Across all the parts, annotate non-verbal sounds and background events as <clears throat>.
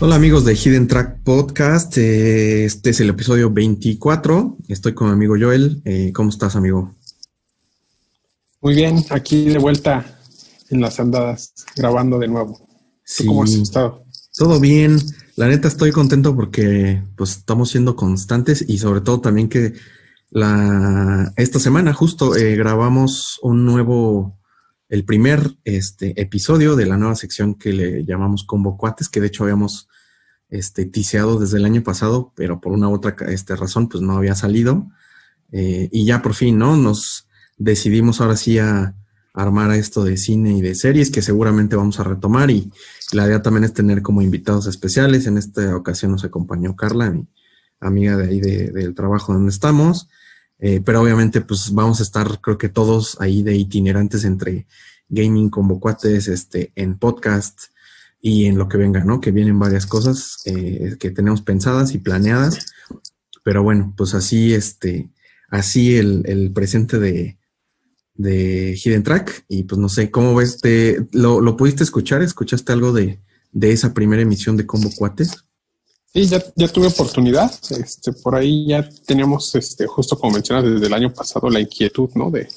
Hola amigos de Hidden Track Podcast, eh, este es el episodio 24, estoy con mi amigo Joel, eh, ¿cómo estás amigo? Muy bien, aquí de vuelta en las andadas, grabando de nuevo. ¿Cómo has estado? Todo bien, la neta estoy contento porque pues estamos siendo constantes y sobre todo también que la esta semana justo eh, grabamos un nuevo el primer este, episodio de la nueva sección que le llamamos Combo Cuates, que de hecho habíamos este, tiseado desde el año pasado, pero por una u otra este, razón, pues no había salido. Eh, y ya por fin, ¿no? Nos decidimos ahora sí a armar esto de cine y de series que seguramente vamos a retomar y la idea también es tener como invitados especiales. En esta ocasión nos acompañó Carla, mi amiga de ahí del trabajo donde estamos. Eh, pero obviamente, pues vamos a estar, creo que todos ahí de itinerantes entre gaming, convocuates, este, en podcast y en lo que venga, ¿no? Que vienen varias cosas eh, que tenemos pensadas y planeadas. Pero bueno, pues así, este, así el, el presente de, de Hidden Track. Y pues no sé, ¿cómo ves? Te, lo, ¿Lo pudiste escuchar? ¿Escuchaste algo de, de esa primera emisión de Combo Cuates? Sí, ya, ya tuve oportunidad. Este, por ahí ya teníamos, este, justo como mencionas desde el año pasado, la inquietud, ¿no? De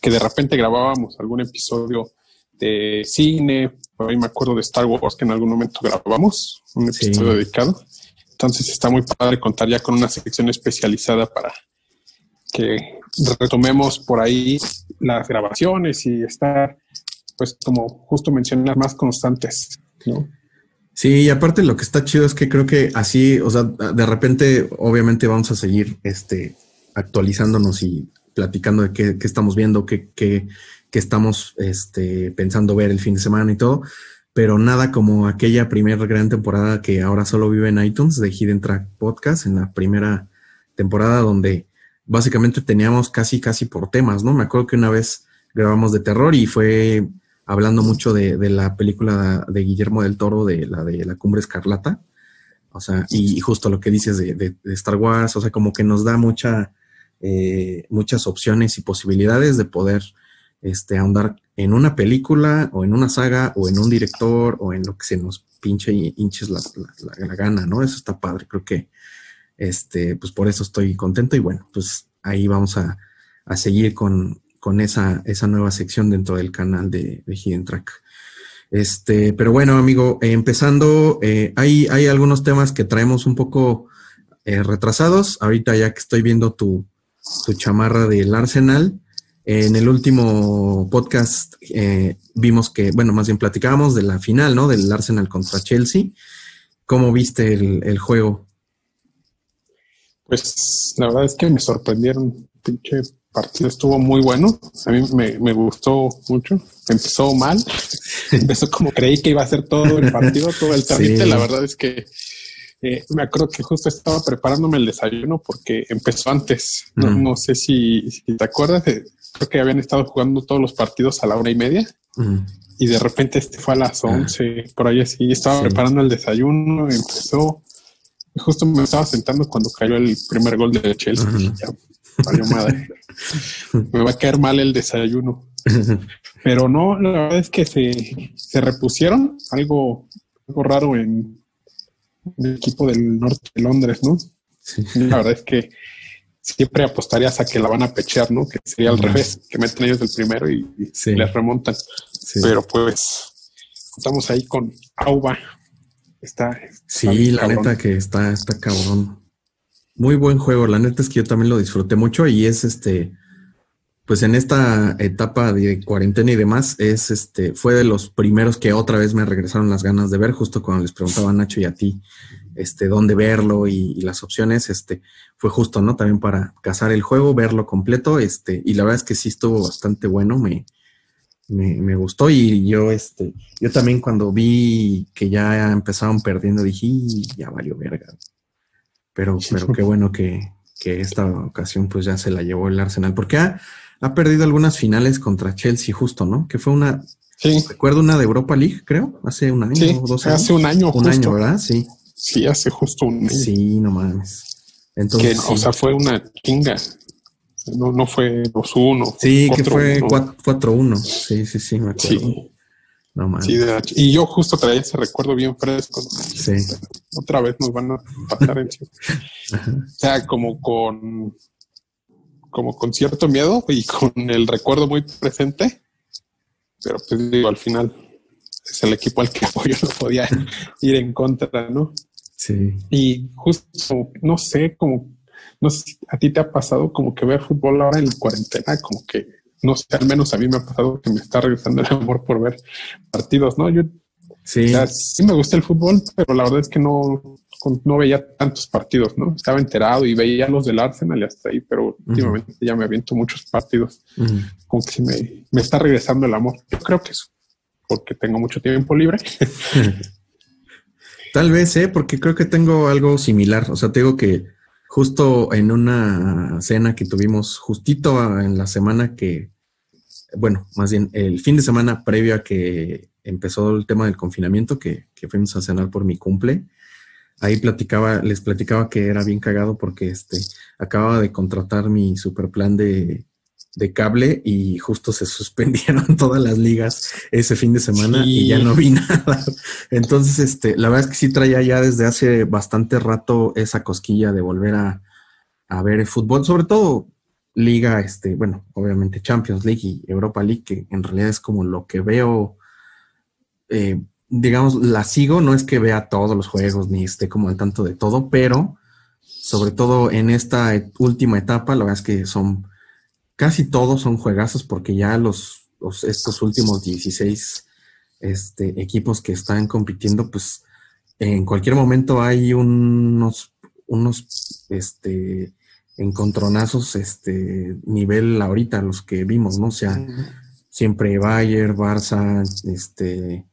que de repente grabábamos algún episodio de cine. Por ahí me acuerdo de Star Wars que en algún momento grabamos un episodio dedicado. Entonces está muy padre contar ya con una sección especializada para que retomemos por ahí las grabaciones y estar, pues como justo mencionar, más constantes, ¿no? Sí, y aparte lo que está chido es que creo que así, o sea, de repente, obviamente vamos a seguir este, actualizándonos y platicando de qué, estamos viendo, qué, qué, estamos este, pensando ver el fin de semana y todo, pero nada como aquella primera gran temporada que ahora solo vive en iTunes de Hidden Track Podcast, en la primera temporada donde básicamente teníamos casi, casi por temas, ¿no? Me acuerdo que una vez grabamos de terror y fue hablando mucho de, la película de Guillermo del Toro, de la de la Cumbre Escarlata. O sea, y, justo lo que dices de, Star Wars, o sea, como que nos da mucha, eh, muchas opciones y posibilidades de poder este, ahondar en una película o en una saga o en un director o en lo que se nos pinche y hinches la, la, gana, ¿no? Eso está padre, creo que, este, pues por eso estoy contento y bueno, pues ahí vamos a, a seguir con, con esa, esa nueva sección dentro del canal de, de Hidden Track. Este, pero bueno, amigo, eh, empezando, eh, hay, hay algunos temas que traemos un poco eh, retrasados. Ahorita ya que estoy viendo tu, tu chamarra del Arsenal, en el último podcast vimos que, bueno, más bien platicábamos de la final, ¿no? Del Arsenal contra Chelsea. ¿Cómo viste el, el juego? Pues la verdad es que me sorprendieron, pinche partido estuvo muy bueno. A mí me, gustó mucho. Empezó mal. Empezó como creí que iba a ser todo el partido, todo el trámite. La verdad es que eh, me acuerdo que justo estaba preparándome el desayuno porque empezó antes. No, sé si, te acuerdas. creo que habían estado jugando todos los partidos a la hora y media. Y de repente este fue a las 11, ah. por ahí así. Estaba preparando el desayuno, empezó. Justo me estaba sentando cuando cayó el primer gol de Chelsea. Madre. <laughs> Me va a caer mal el desayuno. Pero no, la verdad es que se, repusieron algo, algo raro en, el equipo del norte de Londres, ¿no? La verdad es que siempre apostarías a que la van a pechear, ¿no? Que sería al revés, que meten ellos el primero y, les remontan. Pero pues estamos ahí con Auba. Está. Sí, la neta que está, está cabrón. Muy buen juego, la neta es que yo también lo disfruté mucho y es este, pues en esta etapa de cuarentena y demás, es este, fue de los primeros que otra vez me regresaron las ganas de ver, justo cuando les preguntaba a Nacho y a ti, este, dónde verlo y, las opciones, este, fue justo, ¿no? También para cazar el juego, verlo completo, este, y la verdad es que sí estuvo bastante bueno, me, me, me, gustó y yo, este, yo también cuando vi que ya empezaron perdiendo dije, ya valió verga. Pero, <laughs> pero qué bueno que, esta ocasión pues ya se la llevó el Arsenal, porque ha, perdido algunas finales contra Chelsea justo, ¿no? Que fue una, sí. recuerdo una de Europa League, creo, hace un año o dos años. Hace un año, Un año, ¿verdad? Sí. Sí, hace justo un año. Sí, no mames. Entonces, O sea, fue una chinga. No, no fue 2-1. Sí, que fue 4-1. Sí, sí, sí, me acuerdo. No mames. Sí, y yo justo traía ese recuerdo bien fresco. Sí. Otra vez nos van a pasar encima. <laughs> o sea, como con como con cierto miedo y con el recuerdo muy presente. Pero pues digo, al final es el equipo al que <laughs> apoyo, no podía ir en contra, ¿no? Sí. Y justo, no sé, como, no sé si a ti te ha pasado como que ver fútbol ahora en cuarentena, como que, no sé, al menos a mí me ha pasado que me está regresando el amor por ver partidos, ¿no? Yo sí, sí me gusta el fútbol, pero la verdad es que no, no veía tantos partidos, ¿no? Estaba enterado y veía los del Arsenal y hasta ahí, pero últimamente ya me aviento muchos partidos. Como que me, me está regresando el amor. Yo creo que es porque tengo mucho tiempo libre. <laughs> Tal vez, ¿eh? Porque creo que tengo algo similar. O sea, te digo que justo en una cena que tuvimos justito en la semana que, bueno, más bien el fin de semana previo a que empezó el tema del confinamiento, que, que fuimos a cenar por mi cumple, ahí platicaba, les platicaba que era bien cagado porque este acababa de contratar mi super plan de, cable y justo se <laughs> suspendieron todas las ligas ese fin de semana y ya no vi <laughs> nada. Entonces, este, la verdad es que sí traía ya desde hace bastante rato esa cosquilla de volver a, a ver el fútbol, sobre todo liga, este, bueno, obviamente Champions League y Europa League, que en realidad es como lo que veo eh, digamos, la sigo, no es que vea todos los juegos ni esté como al tanto de todo, pero sobre todo en esta última etapa, la verdad es que son casi todos son juegazos porque ya los, estos últimos 16 este, equipos que están compitiendo, pues en cualquier momento hay unos, unos este, encontronazos, este, nivel ahorita, los que vimos, ¿no? O sea, siempre Bayern, Barça, este,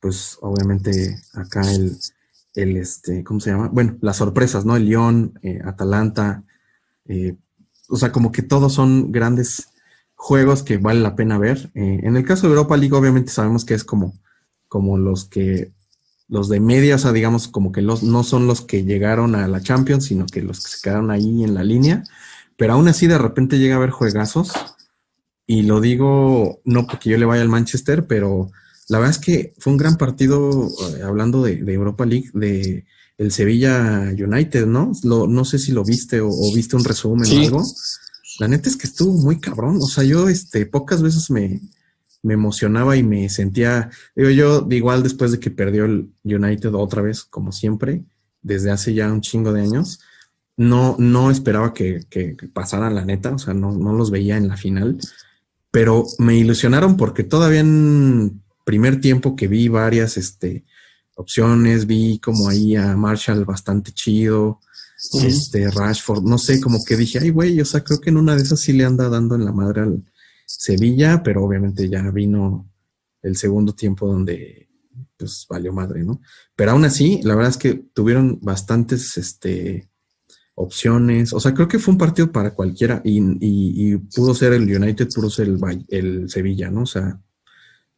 pues obviamente acá el, el, este, ¿cómo se llama? Bueno, las sorpresas, ¿no? El Lyon, eh, Atalanta, eh, o sea, como que todos son grandes juegos que vale la pena ver. Eh, en el caso de Europa League, obviamente sabemos que es como, como los que, los de media, o sea, digamos, como que los, no son los que llegaron a la Champions, sino que los que se quedaron ahí en la línea. Pero aún así, de repente llega a haber juegazos. Y lo digo no porque yo le vaya al Manchester, pero la verdad es que fue un gran partido, eh, hablando de, Europa League, de el Sevilla United, ¿no? no sé si lo viste o, viste un resumen o algo. La neta es que estuvo muy cabrón. O sea, yo este, pocas veces me, emocionaba y me sentía, digo yo, igual después de que perdió el United otra vez, como siempre, desde hace ya un chingo de años, no, no esperaba que, que, pasaran la neta, o sea, no, no, los veía en la final, pero me ilusionaron porque todavía en primer tiempo que vi varias este, opciones, vi como ahí a Marshall bastante chido, este Rashford, no sé, como que dije, ay, güey, o sea, creo que en una de esas sí le anda dando en la madre al Sevilla, pero obviamente ya vino el segundo tiempo donde pues valió madre, ¿no? Pero aún así, la verdad es que tuvieron bastantes este, opciones, o sea, creo que fue un partido para cualquiera y, pudo ser el United, pudo ser el, el Sevilla, ¿no? O sea,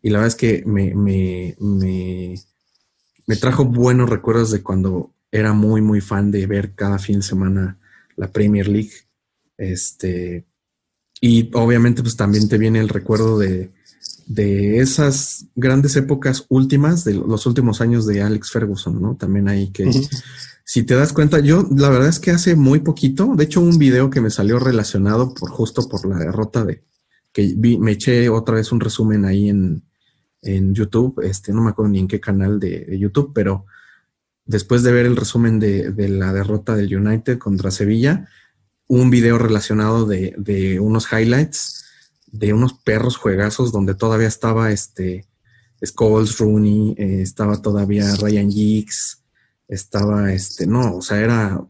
y la verdad es que me, me, me, trajo buenos recuerdos de cuando era muy, muy fan de ver cada fin de semana la Premier League. Este, y obviamente pues también te viene el recuerdo de, de esas grandes épocas últimas, de los últimos años de Alex Ferguson, ¿no? También hay que, si te das cuenta, yo la verdad es que hace muy poquito, de hecho un video que me salió relacionado por justo por la derrota de, que vi, me eché otra vez un resumen ahí en, en YouTube, este, no me acuerdo ni en qué canal de, YouTube, pero después de ver el resumen de, la derrota del United contra Sevilla, un video relacionado de, unos highlights de unos perros juegazos donde todavía estaba este Scholes Rooney, eh, estaba todavía Ryan Giggs, estaba este, no, o sea, era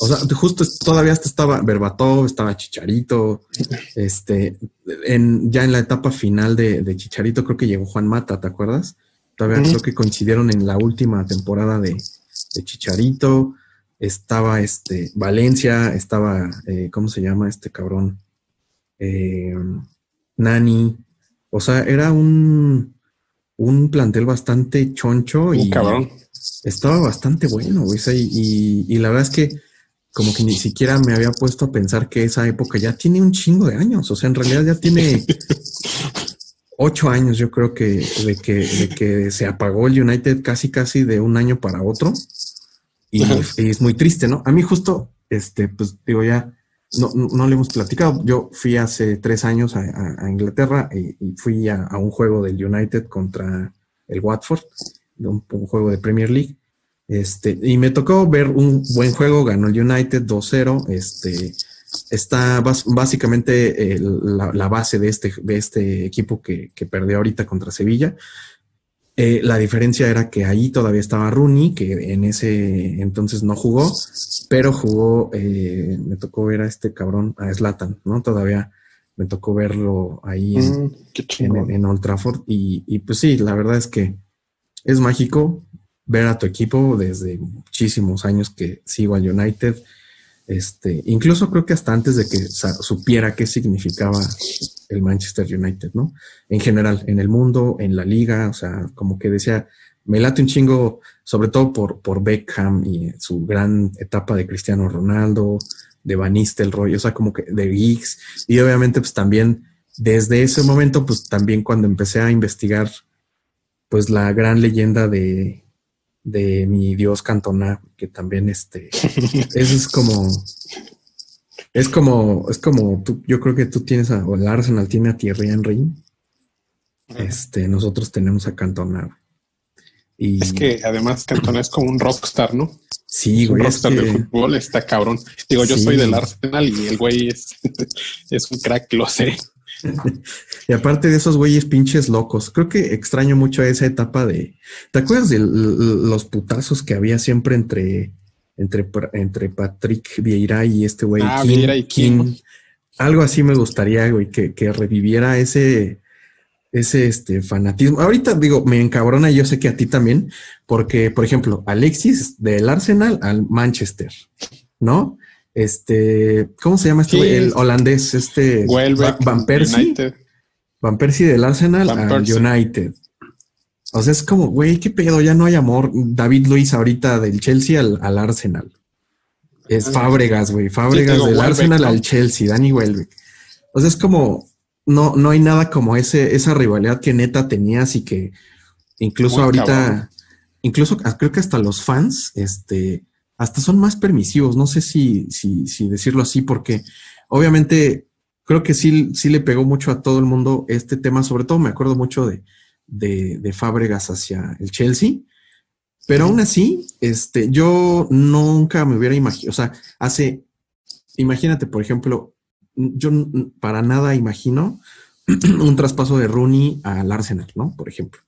o sea, justo todavía estaba Berbatov, estaba Chicharito, este, en, ya en la etapa final de, Chicharito creo que llegó Juan Mata, ¿te acuerdas? Todavía creo que coincidieron en la última temporada de, Chicharito, estaba este, Valencia, estaba, eh, ¿cómo se llama este cabrón? Eh, Nani, o sea, era un, un plantel bastante choncho y cabrón. estaba bastante bueno, güey, y, y la verdad es que como que ni siquiera me había puesto a pensar que esa época ya tiene un chingo de años. O sea, en realidad ya tiene. <laughs> ocho años, yo creo que de, que de que se apagó el United casi casi de un año para otro. Y, es muy triste, ¿no? A mí justo, este, pues digo ya, no, no, le hemos platicado. Yo fui hace tres años a, Inglaterra y, fui a, un juego del United contra el Watford, un, un, juego de Premier League. Este, y me tocó ver un buen juego, ganó el United 2-0. Este, está básicamente eh, la, base de este, de este equipo que, perdió ahorita contra Sevilla. Eh, la diferencia era que ahí todavía estaba Rooney, que en ese entonces no jugó, pero jugó, eh, me tocó ver a este cabrón, a Slatan, ¿no? Todavía me tocó verlo ahí en, mm, en, Old Trafford. Y, y, pues sí, la verdad es que es mágico ver a tu equipo desde muchísimos años que sigo al United este, incluso creo que hasta antes de que supiera qué significaba el Manchester United, ¿no? En general, en el mundo, en la liga, o sea, como que decía, me late un chingo, sobre todo por, por Beckham y su gran etapa de Cristiano Ronaldo, de Van Nistelrooy, o sea, como que de Giggs, y obviamente pues también desde ese momento, pues también cuando empecé a investigar, pues la gran leyenda de, de mi dios Cantona, que también este, <laughs> eso es como, es como, es como, tú, yo creo que tú tienes a, o el Arsenal tiene a Thierry Henry, este, nosotros tenemos a Cantona. Y, es que además Cantona es como un rockstar, ¿no? Sí, güey. Un rockstar fútbol está cabrón. Digo, yo soy del Arsenal y el güey es, <laughs> es un crack, lo sé. <laughs> y aparte de esos güeyes pinches locos, creo que extraño mucho esa etapa de. ¿Te acuerdas de los putazos que había siempre entre, entre, entre Patrick Vieira y este güey? Ah, Vieira y King. Algo así me gustaría, güey, que, que reviviera ese, ese este, fanatismo. Ahorita digo, me encabrona, yo sé que a ti también, porque, por ejemplo, Alexis del Arsenal al Manchester, ¿no? Este, ¿cómo se llama este El holandés, este Van Persie. Van Persie del Arsenal al United. O sea, es como, güey, qué pedo, ya no hay amor. David Luis ahorita del Chelsea al, Arsenal. Es ah, Fábregas, güey. Fábregas del Arsenal al Chelsea, Danny Welbeck. O sea, es como, no, no hay nada como ese, esa rivalidad que neta tenías y que incluso ahorita, incluso creo que hasta los fans, este, hasta son más permisivos. No sé si, si, si decirlo así, porque obviamente creo que sí, sí le pegó mucho a todo el mundo este tema. Sobre todo me acuerdo mucho de, de, Fábregas hacia el Chelsea. Pero aún así, este, yo nunca me hubiera imaginado, o sea, hace, imagínate, por ejemplo, yo para nada imagino <clears throat> un traspaso de Rooney al Arsenal, ¿no? Por ejemplo.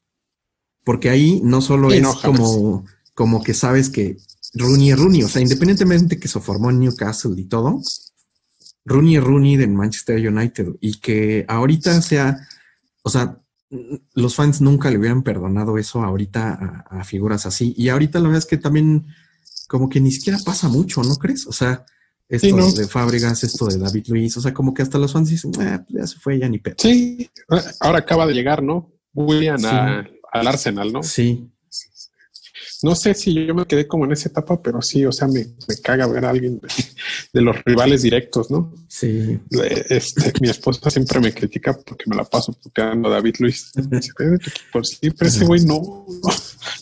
Porque ahí no solo es como, como que sabes que Rooney Rooney. O sea, independientemente que se formó en Newcastle y todo, Rooney Rooney de Manchester United y que ahorita sea, o sea, los fans nunca le hubieran perdonado eso ahorita a, figuras así. Y ahorita la verdad es que también como que ni siquiera pasa mucho, ¿no crees? O sea, esto de Fábregas, esto de David Luis, o sea, como que hasta los fans dicen, pues ya se fue, ya ni pedo. Sí, ahora acaba de llegar, ¿no? William al Arsenal, ¿no? Sí, no sé si yo me quedé como en esa etapa, pero sí, o sea, me, caga ver a alguien de, los rivales directos, ¿no? Sí. Este, mi esposa siempre me critica porque me la paso puteando a David Luis. Por sí, pero ese güey no,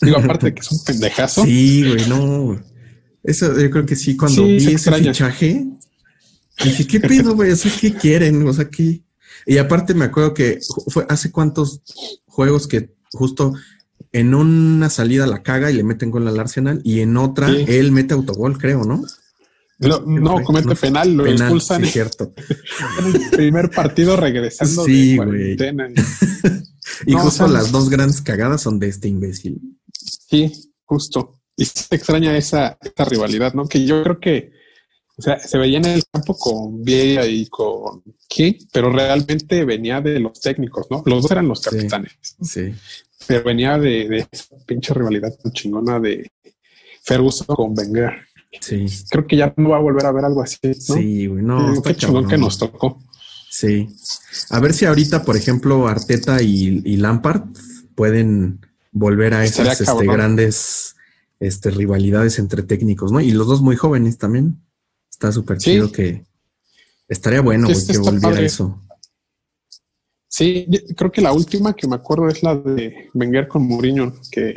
Digo, aparte de que es un pendejazo. Sí, güey, no. Eso yo creo que sí, cuando vi ese fichaje, dije, ¿qué pedo, güey? O sea, ¿qué quieren? O sea, ¿qué? Y aparte me acuerdo que fue hace cuántos juegos que justo en una salida la caga y le meten gol al Arsenal y en otra él mete autogol, creo, ¿no? No, comete penal, lo expulsan. Sí, cierto. <laughs> en el primer partido regresando sí, de y <laughs> justo las dos grandes cagadas son de este imbécil. Sí, justo. Y se extraña esa, esta rivalidad, ¿no? Que yo creo que o sea, se veía en el campo con Vieira y con King, pero realmente venía de los técnicos, ¿no? Los dos eran los capitanes. Sí. Pero venía de, de esa pinche rivalidad tan chingona de Ferguson con Wenger. Sí. Creo que ya no va a volver a ver algo así. ¿no? Sí, güey, no. Qué chingón que nos tocó. Sí. A ver si ahorita, por ejemplo, Arteta y, y Lampard pueden volver a esas este, grandes este, rivalidades entre técnicos, ¿no? Y los dos muy jóvenes también. Está súper chido que estaría bueno que volviera eso. Sí, creo que la última que me acuerdo es la de Wenger con Mourinho, que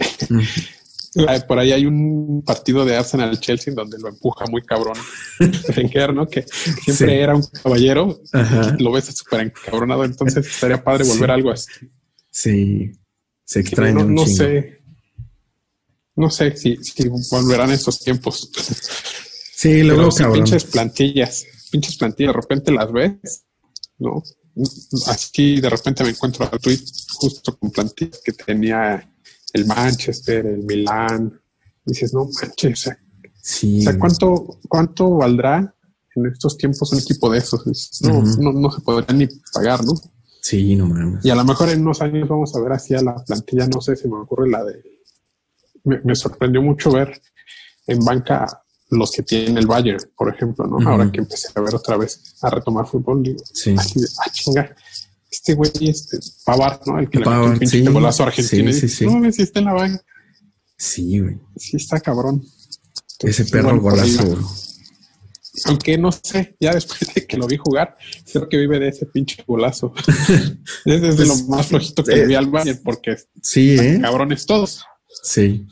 por ahí hay un partido de Arsenal Chelsea donde lo empuja muy cabrón Wenger, ¿no? Que siempre era un caballero, lo ves súper encabronado, entonces estaría padre volver a algo así. Sí, se extraña. No, sé, no sé si, si volverán esos tiempos. Sí, luego pinches plantillas, pinches plantillas, de repente las ves, ¿no? Así de repente me encuentro a tweet justo con plantillas que tenía el Manchester, el Milán. dices, no manches, o sea, sí. o sea ¿cuánto, ¿cuánto valdrá en estos tiempos un equipo de esos? No, no, no, se podría ni pagar, ¿no? Sí, no mames. Y a lo mejor en unos años vamos a ver así a la plantilla, no sé si me ocurre la de. Me, me sorprendió mucho ver en banca los que tienen el Bayern, por ejemplo, ¿no? Ahora que empecé a ver otra vez a retomar fútbol, digo, sí. así de, ah, chinga, este güey, este Pavar, ¿no? El que le metió un pinche sí, golazo a Argentina. Sí, sí, sí. No, si está en la banca. Sí, güey. Sí, está cabrón. Ese perro golazo. Aunque no sé, ya <laughs> después de que lo vi jugar, creo que vive de ese pinche golazo. <laughs> es desde lo pues, más flojito que eh, vi al Bayern, porque sí, ¿eh? cabrones todos. Sí.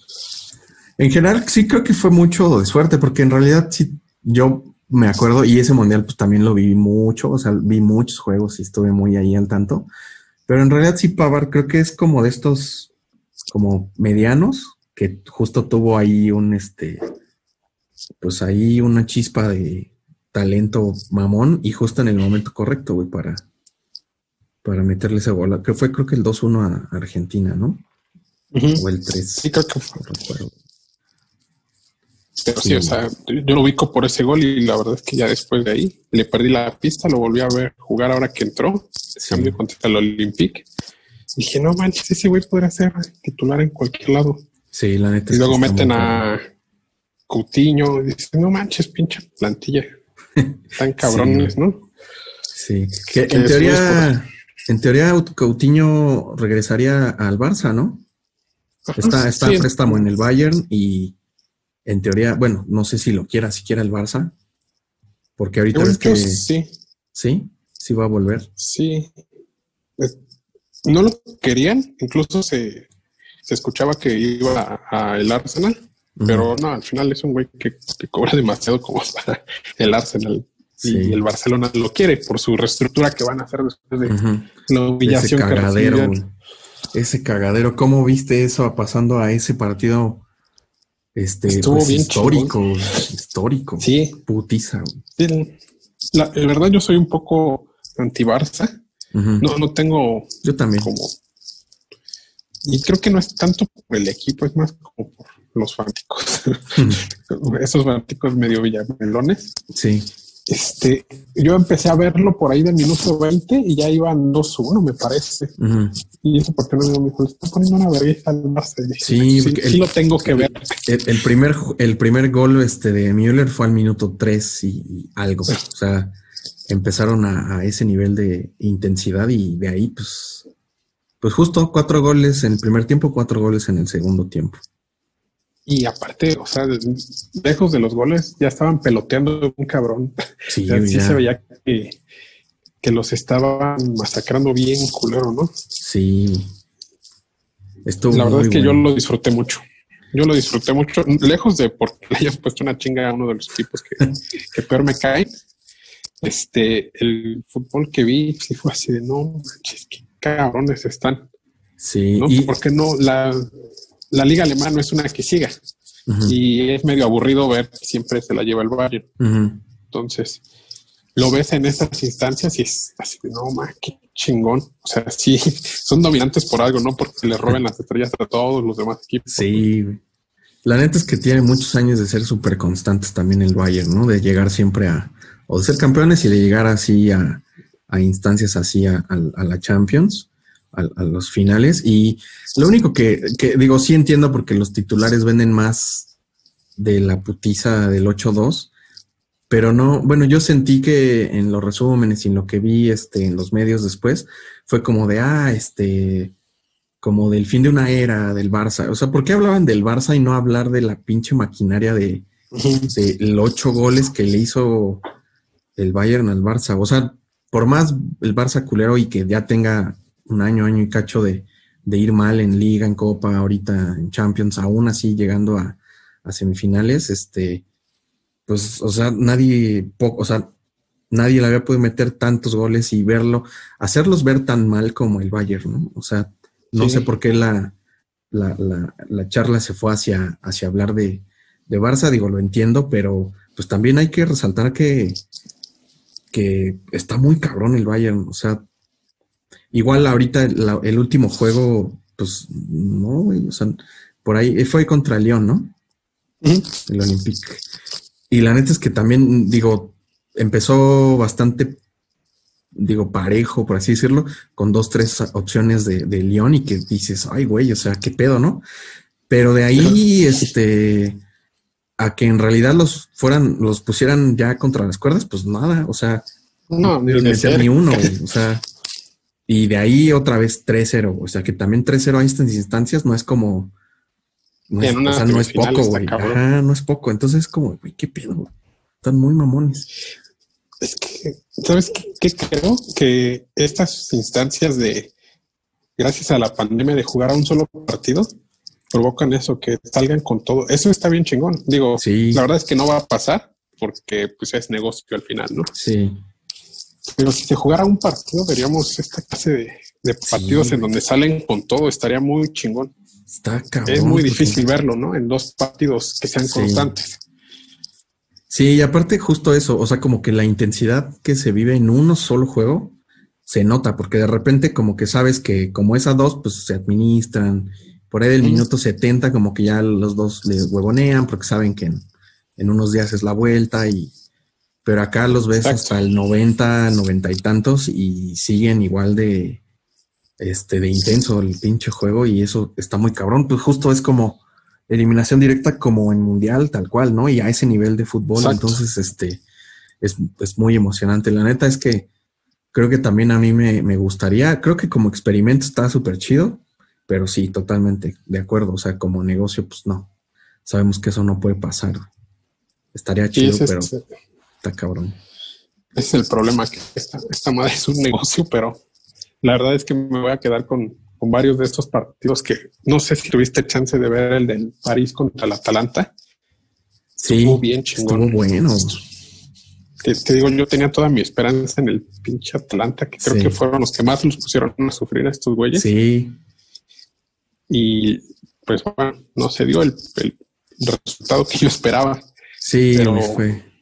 En general, sí creo que fue mucho de suerte, porque en realidad sí, yo me acuerdo, y ese mundial pues también lo vi mucho, o sea, vi muchos juegos y estuve muy ahí al tanto. Pero en realidad sí, Pavar creo que es como de estos como medianos, que justo tuvo ahí un este, pues ahí una chispa de talento mamón y justo en el momento correcto, güey, para, para meterle esa bola. Que fue creo que el 2-1 a Argentina, ¿no? O el 3. Sí, creo que fue. Pero sí, o sea, yo lo ubico por ese gol y la verdad es que ya después de ahí le perdí la pista, lo volví a ver jugar ahora que entró, cambio contra el Olympique. Dije, no manches, ese güey podría ser titular en cualquier lado. Sí, la neta. Y luego meten a Coutinho y dicen, no manches, pinche plantilla. <laughs> Tan cabrones, ¿no? Sí, que, en teoría, en teoría Coutinho regresaría al Barça, ¿no? Está, está préstamo en el Bayern y en teoría, bueno, no sé si lo quiera siquiera el Barça, porque ahorita es que sí. Sí, sí va a volver. Sí. No lo querían, incluso se, escuchaba que iba a, el Arsenal, pero no, al final es un güey que, cobra demasiado como <laughs> para el Arsenal. Y el Barcelona lo quiere por su reestructura que van a hacer después de la humillación ese cagadero, Ese cagadero, ¿cómo viste eso pasando a ese partido este, Estuvo pues, bien histórico, histórico. Sí. Putiza. la, verdad, yo soy un poco anti-Barça. No, no tengo. Yo también. Como. Y creo que no es tanto por el equipo, es más como por los fanáticos. <laughs> Esos fanáticos medio villamelones. Sí. Este, yo empecé a verlo por ahí del minuto 20 y ya iban 2-1, me parece. Y eso porque no mi hijo, está poniendo una vergüenza al Barça. Sí, sí, lo tengo que ver. El, primer, el primer gol este de Müller fue al minuto 3 y, algo. O sea, empezaron a, ese nivel de intensidad y de ahí, pues, pues justo cuatro goles en el primer tiempo, cuatro goles en el segundo tiempo. Y aparte, o sea, lejos de los goles, ya estaban peloteando un cabrón. Sí, <laughs> se veía que, que, los estaban masacrando bien culero, ¿no? Sí. Estuvo La verdad es que yo lo disfruté mucho. Yo lo disfruté mucho, lejos de porque le <laughs> hayas puesto una chinga a uno de los equipos que, <laughs> que peor me cae. Este, el fútbol que vi sí fue así de no manches, qué cabrones están. Sí. ¿no? Porque no, la, la liga alemana no es una que siga y es medio aburrido ver que siempre se la lleva el Bayern. Entonces, lo ves en estas instancias y es así, no, ma, qué chingón. O sea, sí, <laughs> son dominantes por algo, no porque le roben las estrellas a todos los demás equipos. Sí, la neta es que tiene muchos años de ser súper constantes también el Bayern, ¿no? De llegar siempre a, o de ser campeones y de llegar así a, instancias así a, la Champions a, los finales. Y lo único que, digo, sí entiendo porque los titulares venden más de la putiza del 8-2, pero no, bueno, yo sentí que en los resúmenes y en lo que vi este, en los medios después, fue como de, ah, este, como del fin de una era del Barça. O sea, ¿por qué hablaban del Barça y no hablar de la pinche maquinaria de, de los ocho goles que le hizo el Bayern al Barça? O sea, por más el Barça culero y que ya tenga un año, año y cacho de, de ir mal en liga, en copa, ahorita en Champions, aún así llegando a, a semifinales, este, pues, o sea, nadie, o sea, nadie le había podido meter tantos goles y verlo, hacerlos ver tan mal como el Bayern, ¿no? O sea, no sé por qué la, la, la, charla se fue hacia, hacia hablar de, de, Barça, digo, lo entiendo, pero pues también hay que resaltar que, que está muy cabrón el Bayern, o sea, igual ahorita el último juego, pues no, o sea, por ahí fue contra el León, ¿no? El Olympique. Y la neta es que también, digo, empezó bastante, digo, parejo, por así decirlo, con dos, tres opciones de, de León y que dices, ay, güey, o sea, qué pedo, ¿no? Pero de ahí, este, a que en realidad los fueran, los pusieran ya contra las cuerdas, pues nada, o sea, no, ni, ni uno, <laughs> o sea, y de ahí otra vez 3-0, o sea, que también 3-0 a estas instancias no es como, no es, o sea, no es poco, güey, ajá, no es poco, entonces es como, güey, qué pedo, están muy mamones. Es que, ¿sabes qué, creo? Que estas instancias de, gracias a la pandemia, de jugar a un solo partido, provocan eso, que salgan con todo. Eso está bien chingón. Digo, la verdad es que no va a pasar porque pues es negocio al final, ¿no? Sí. Pero si se jugara un partido, veríamos esta clase de, partidos en donde salen con todo. Estaría muy chingón. Está cabrón. Es muy difícil verlo, ¿no? En dos partidos que sean constantes. Sí, y aparte justo eso, o sea, como que la intensidad que se vive en uno solo juego se nota, porque de repente como que sabes que como es a dos, pues se administran. Por ahí del minuto 70 como que ya los dos le huevonean porque saben que en, unos días es la vuelta y... Pero acá los ves hasta el 90, 90 y tantos y siguen igual de, este, de intenso el pinche juego y eso está muy cabrón. Pues justo es como eliminación directa como en mundial, tal cual, ¿no? Y a ese nivel de fútbol, entonces, este, es, es, muy emocionante. La neta es que creo que también a mí me, me gustaría, creo que como experimento está súper chido, pero sí, totalmente de acuerdo. O sea, como negocio, pues no. Sabemos que eso no puede pasar. Estaría chido, pero está cabrón. Ese es el problema, que esta, esta madre es un negocio, pero la verdad es que me voy a quedar con, con varios de estos partidos que no sé si tuviste chance de ver el del París contra el Atalanta. Sí, estuvo bien chingón. Estuvo bueno. Te, digo, yo tenía toda mi esperanza en el pinche Atalanta, que creo que fueron los que más los pusieron a sufrir a estos güeyes. Sí. Y pues bueno, no se dio el, resultado que yo esperaba. Sí, pero fue.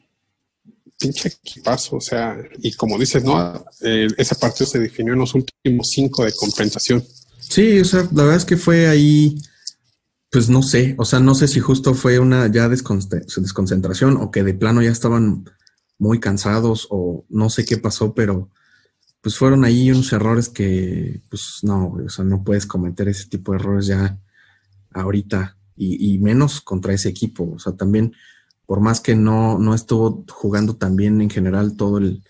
Pinche equipazo, o sea, y como dices, no, eh, ese partido se definió en los últimos cinco de compensación. Sí, o sea, la verdad es que fue ahí, pues no sé, o sea, no sé si justo fue una ya desconcentración o que de plano ya estaban muy cansados o no sé qué pasó, pero pues fueron ahí unos errores que, pues no, o sea, no puedes cometer ese tipo de errores ya ahorita y, menos contra ese equipo. O sea, también, por más que no, no estuvo jugando tan bien en general todo el,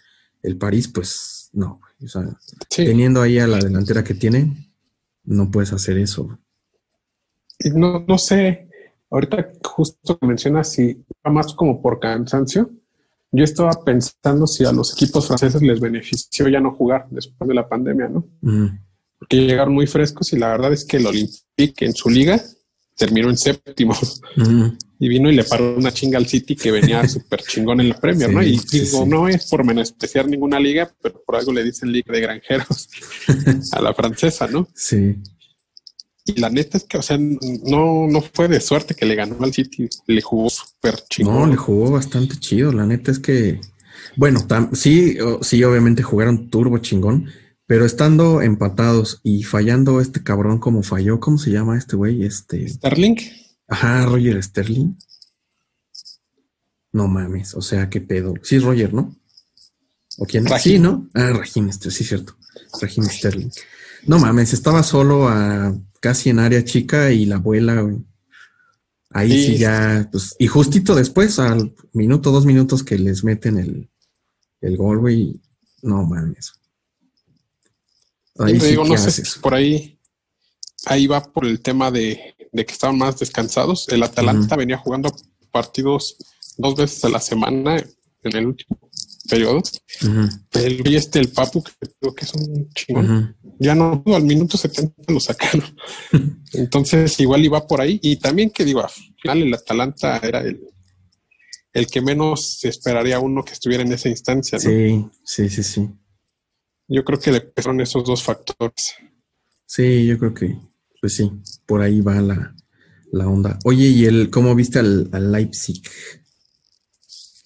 el París, pues no, o sea, teniendo ahí a la delantera que tiene, no puedes hacer eso. No, no sé, ahorita justo mencionas si va más como por cansancio. Yo estaba pensando si a los equipos franceses les benefició ya no jugar después de la pandemia, ¿no? Porque llegaron muy frescos y la verdad es que el Olympique en su liga terminó en séptimo y vino y le paró una chinga al City que venía <laughs> súper chingón en la Premier, ¿no? Y digo, no es por menospreciar ninguna liga, pero por algo le dicen liga de granjeros <laughs> a la francesa, ¿no? Sí. Y la neta es que, o sea, no, no fue de suerte que le ganó al City, le jugó súper chingón. No, le jugó bastante chido, la neta es que, bueno, sí, sí, obviamente jugaron turbo chingón, pero estando empatados y fallando este cabrón como falló, ¿cómo se llama este güey? Este. Sterling. Ajá, Roger Sterling. No mames, o sea, qué pedo. Sí es Roger, ¿no? ¿O quién? Sí, ¿no? Ah, Raheem, sí, cierto. Raheem Sterling. No mames, estaba solo a casi en área chica y la abuela, güey. Ahí sí. ya, pues, y justito después, al minuto, dos minutos que les meten el, el gol, güey, no mames. Ahí sí digo, no sé por ahí, ahí va por el tema de, que estaban más descansados. El Atalanta venía jugando partidos dos veces a la semana en el último periodo. Pero y este, el Papu, que creo que es un chingón. Ya no, al minuto 70 lo sacaron. <laughs> Entonces, igual iba por ahí. Y también que digo, al final el Atalanta era el, el que menos esperaría uno que estuviera en esa instancia. Sí, sí, sí, sí. Yo creo que le pesaron esos dos factores. Sí, yo creo que, pues sí, por ahí va la, onda. Oye, ¿y el cómo viste al, Leipzig?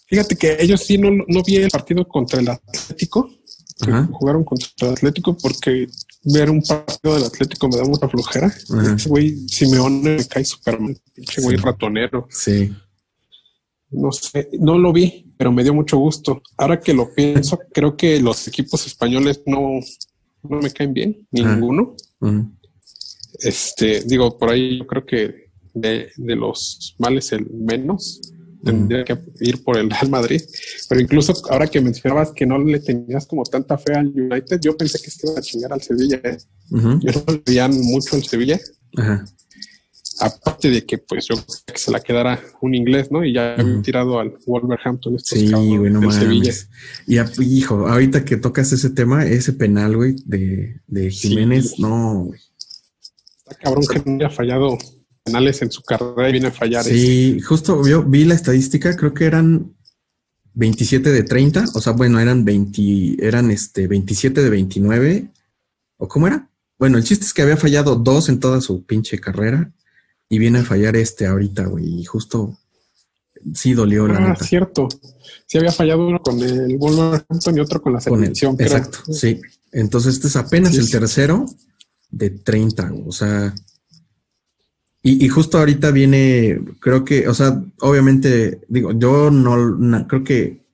Fíjate que ellos sí no, no vi el partido contra el Atlético. Jugaron contra el Atlético porque ver un partido del Atlético me da mucha flojera. Ese güey Simeone me cae súper mal. Ese güey ratonero. Sí. No sé, no lo vi, pero me dio mucho gusto. Ahora que lo pienso, creo que los equipos españoles no, no me caen bien, ninguno. Este, digo, por ahí yo creo que de, los males el menos. Tendría que ir por el Real Madrid. Pero incluso ahora que mencionabas que no le tenías como tanta fe al United, yo pensé que se iba a chingar al Sevilla. ¿eh? Yo no veían mucho al Sevilla. Ajá aparte de que pues yo que se la quedara un inglés, ¿no? Y ya habían tirado al Wolverhampton estos sí, güey, no Sevilla. Y hijo, ahorita que tocas ese tema, ese penal, güey, de, de Jiménez, no, güey. Está cabrón que no haya fallado penales en su carrera y viene a fallar. Sí, justo yo vi la estadística, creo que eran 27 de 30, o sea, bueno, eran 20, eran este 27 de 29, ¿o cómo era? Bueno, el chiste es que había fallado dos en toda su pinche carrera y viene a fallar este ahorita, güey. Y justo sí dolió la Ah, cierto. Sí había fallado uno con el Wolverhampton y otro con la selección. exacto, sí. Entonces este es apenas el tercero de 30, o sea... Y, justo ahorita viene, creo que, o sea, obviamente, digo, yo no, creo que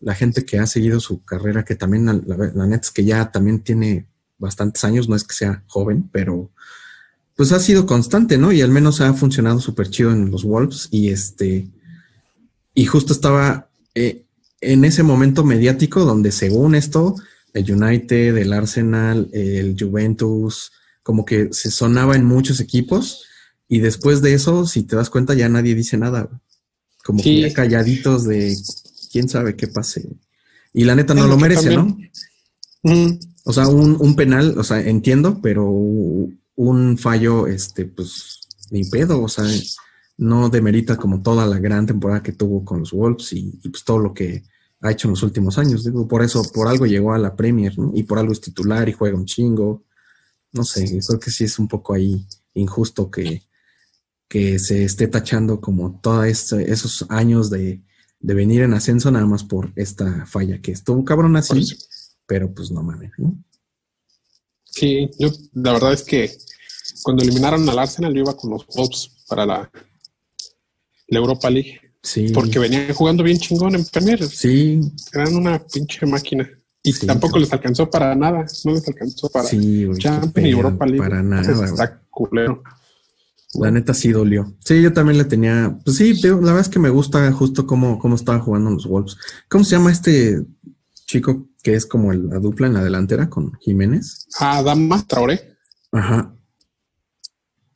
la gente que ha seguido su carrera, que también, la, la neta es que ya también tiene bastantes años, no es que sea joven, pero pues ha sido constante, ¿no? Y al menos ha funcionado súper chido en los Wolves. Y este, y justo estaba eh, en ese momento mediático donde según esto, el United, el Arsenal, el Juventus, como que se sonaba en muchos equipos. Y después de eso, si te das cuenta, ya nadie dice nada. Como que ya calladitos de quién sabe qué pase. Y la neta no lo merece, ¿no? O sea, un, un, penal, o sea, entiendo, pero un fallo, este, pues, ni pedo, o sea, no demerita como toda la gran temporada que tuvo con los Wolves y, pues todo lo que ha hecho en los últimos años. Digo, por eso, por algo llegó a la Premier, ¿no? Y por algo es titular y juega un chingo. No sé, creo que sí es un poco ahí injusto que, que se esté tachando como todos este, esos años de, de, venir en ascenso nada más por esta falla que estuvo cabrón así, pero pues no mames, ¿no? Sí, yo la verdad es que cuando eliminaron al Arsenal yo iba con los Wolves para la, Europa League. Sí. Porque venían jugando bien chingón en Premier. Sí. Eran una pinche máquina. Y tampoco les alcanzó para nada. No les alcanzó para Champions y Europa League. Para nada. está culero. La neta sí dolió. Sí, yo también le tenía. Pues sí, la verdad es que me gusta justo cómo, cómo estaba jugando los Wolves. ¿Cómo se llama este chico que es como la dupla en la delantera con Jiménez. Ah, Dama Traoré. Ajá.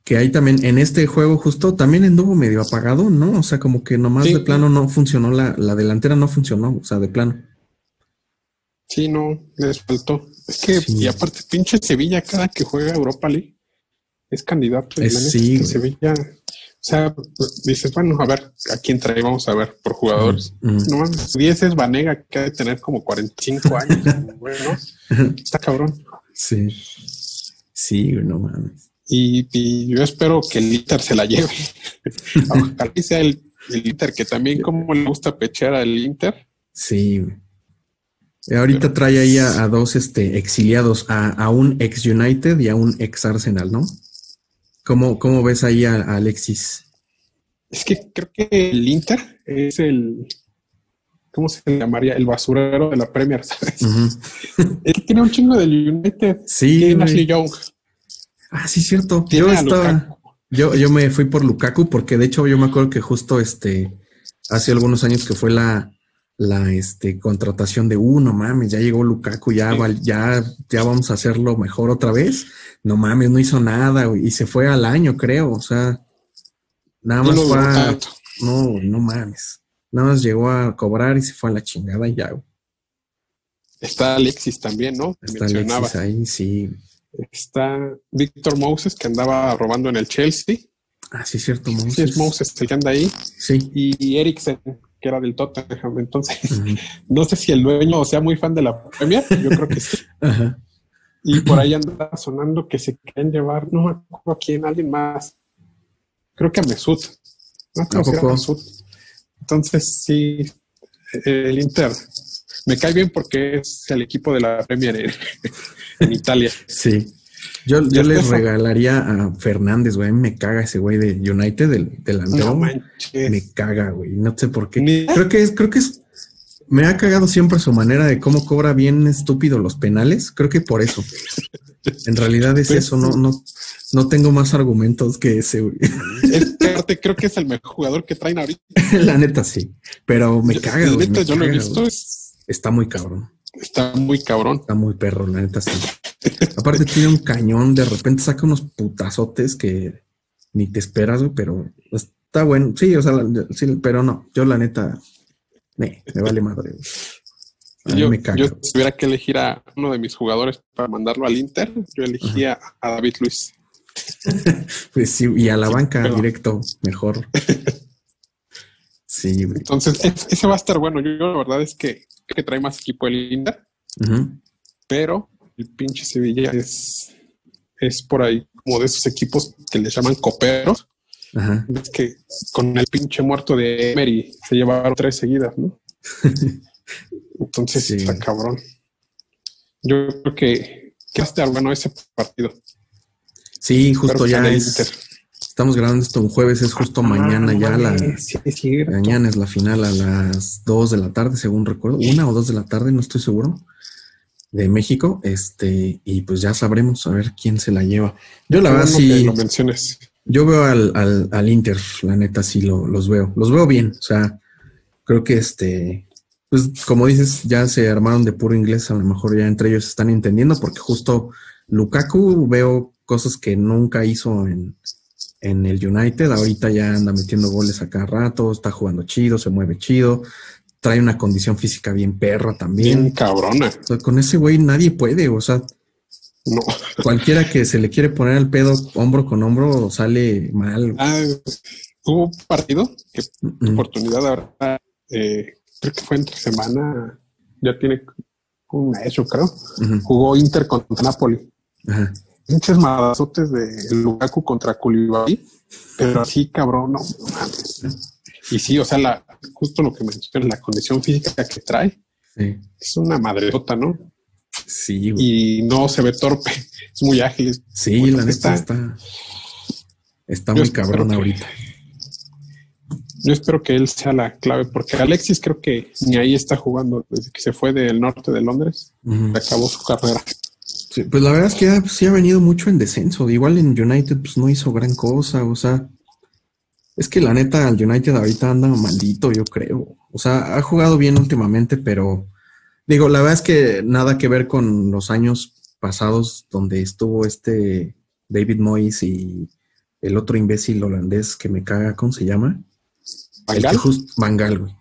Que ahí también, en este juego justo, también anduvo medio apagado, ¿no? O sea, como que nomás de plano no funcionó, la, la delantera no funcionó, o sea, de plano. Sí, no, les faltó. Es que, y aparte, pinche Sevilla, cada que juega Europa League, es candidato. Es, sí. Sevilla o sea, dices, bueno, a ver, ¿a quién trae? Vamos a ver por jugadores. No mames, 10 es Vanega, que ha de tener como 45 años. <laughs> bueno, está cabrón. Sí. Sí, no mames. Y, yo espero que el Inter se la lleve. <laughs> Ojalá sea el, el, Inter, que también como le gusta pechar al Inter. Sí. Ahorita trae ahí a, dos este, exiliados, a, a un ex United y a un ex Arsenal, ¿no? ¿Cómo, cómo ves ahí a, Alexis? Es que creo que el Inter es el, ¿cómo se llamaría? El basurero de la Premier, ¿sabes? Él <laughs> tiene un chingo del United. Sí. Tiene Ashley Young. Ah, sí, cierto. Yo estaba, yo, yo me fui por Lukaku porque de hecho yo me acuerdo que justo este, hace algunos años que fue la, la este, contratación de uno, uh, mames, ya llegó Lukaku, ya, ya, ya vamos a hacerlo mejor otra vez no mames, no hizo nada, y se fue al año, creo, o sea, nada más fue no, no mames, nada más llegó a cobrar y se fue a la chingada y ya, Está Alexis también, ¿no? Está Alexis ahí, sí. Está Víctor Moses, que andaba robando en el Chelsea. Ah, sí, cierto, Moses. Sí, es Moses el que anda ahí. Sí. Y Eriksen, que era del Tottenham. Entonces, <laughs> no sé si el dueño sea muy fan de la Premier, yo creo que sí. <laughs> Ajá. Y por ahí anda sonando que se quieren llevar, no me acuerdo a quién, alguien más. Creo que a Mesut. No creo que a Mesut. Entonces, sí, el Inter me cae bien porque es el equipo de la Premier <laughs> en, Italia. Sí. Yo, yo le regalaría a Fernández, güey. Me caga ese güey de United, del, del no Me caga, güey. No sé por qué. Creo que es, creo que es. Me ha cagado siempre su manera de cómo cobra bien estúpido los penales. Creo que por eso. En realidad es eso, no, no, no tengo más argumentos que ese, güey. creo que es el mejor jugador que traen ahorita. <laughs> la neta, sí. Pero me caga, güey. yo lo he visto, es Está muy cabrón. Está muy cabrón. Está muy perro, la neta sí. Aparte tiene un cañón, de repente saca unos putazotes que ni te esperas, pero está bueno. Sí, o sea, sí, pero no, yo la neta me, me vale madre. yo, me yo si tuviera que elegir a uno de mis jugadores para mandarlo al Inter, yo elegía a David Luis. <laughs> pues sí, y a la banca directo, mejor. <laughs> Sí, Entonces, ese va a estar bueno. Yo, la verdad es que, que trae más equipo el Inter, pero el pinche Sevilla es, es por ahí como de esos equipos que le llaman coperos. Es que con el pinche muerto de Emery se llevaron tres seguidas, ¿no? <laughs> Entonces está cabrón. Yo creo que, que va a estar bueno ese partido. Sí, justo ya es. Estamos grabando esto un jueves, es justo ah, mañana ya. La, mañana es la final a las 2 de la tarde, según recuerdo. Una o dos de la tarde, no estoy seguro. De México. Este, y pues ya sabremos a ver quién se la lleva. Yo la verdad sí. Yo veo al, al, Inter, la neta, sí lo, los veo. Los veo bien. O sea, creo que este. Pues como dices, ya se armaron de puro inglés, a lo mejor ya entre ellos están entendiendo, porque justo Lukaku veo cosas que nunca hizo en, en el United. Ahorita ya anda metiendo goles a cada rato, está jugando chido, se mueve chido, trae una condición física bien perra también. Bien cabrona. con ese güey nadie puede, o sea, no. cualquiera que se le quiere poner al pedo hombro con hombro sale mal. Ah, hubo un partido que oportunidad ahora, eh, creo que fue entre semana, ya tiene un mes, yo creo. Jugó Inter contra Napoli. Ajá pinches madazotes de Lukaku contra Koulibaly, pero así cabrón, no. Y sí, o sea, la, justo lo que mencionas, la condición física que trae, es una madrota, ¿no? Sí. Y no se ve torpe, es muy ágil. Sí, la neta está, está, muy cabrón ahorita. Yo espero que él sea la clave, porque Alexis creo que ni ahí está jugando desde que se fue del norte de Londres, acabó su carrera pues la verdad es que sí ha venido mucho en descenso. Igual en United pues no hizo gran cosa, o sea, es que la neta al United ahorita anda maldito, yo creo. O sea, ha jugado bien últimamente, pero digo, la verdad es que nada que ver con los años pasados donde estuvo este David Moyes y el otro imbécil holandés que me caga, ¿cómo se llama? ¿Mangal? güey.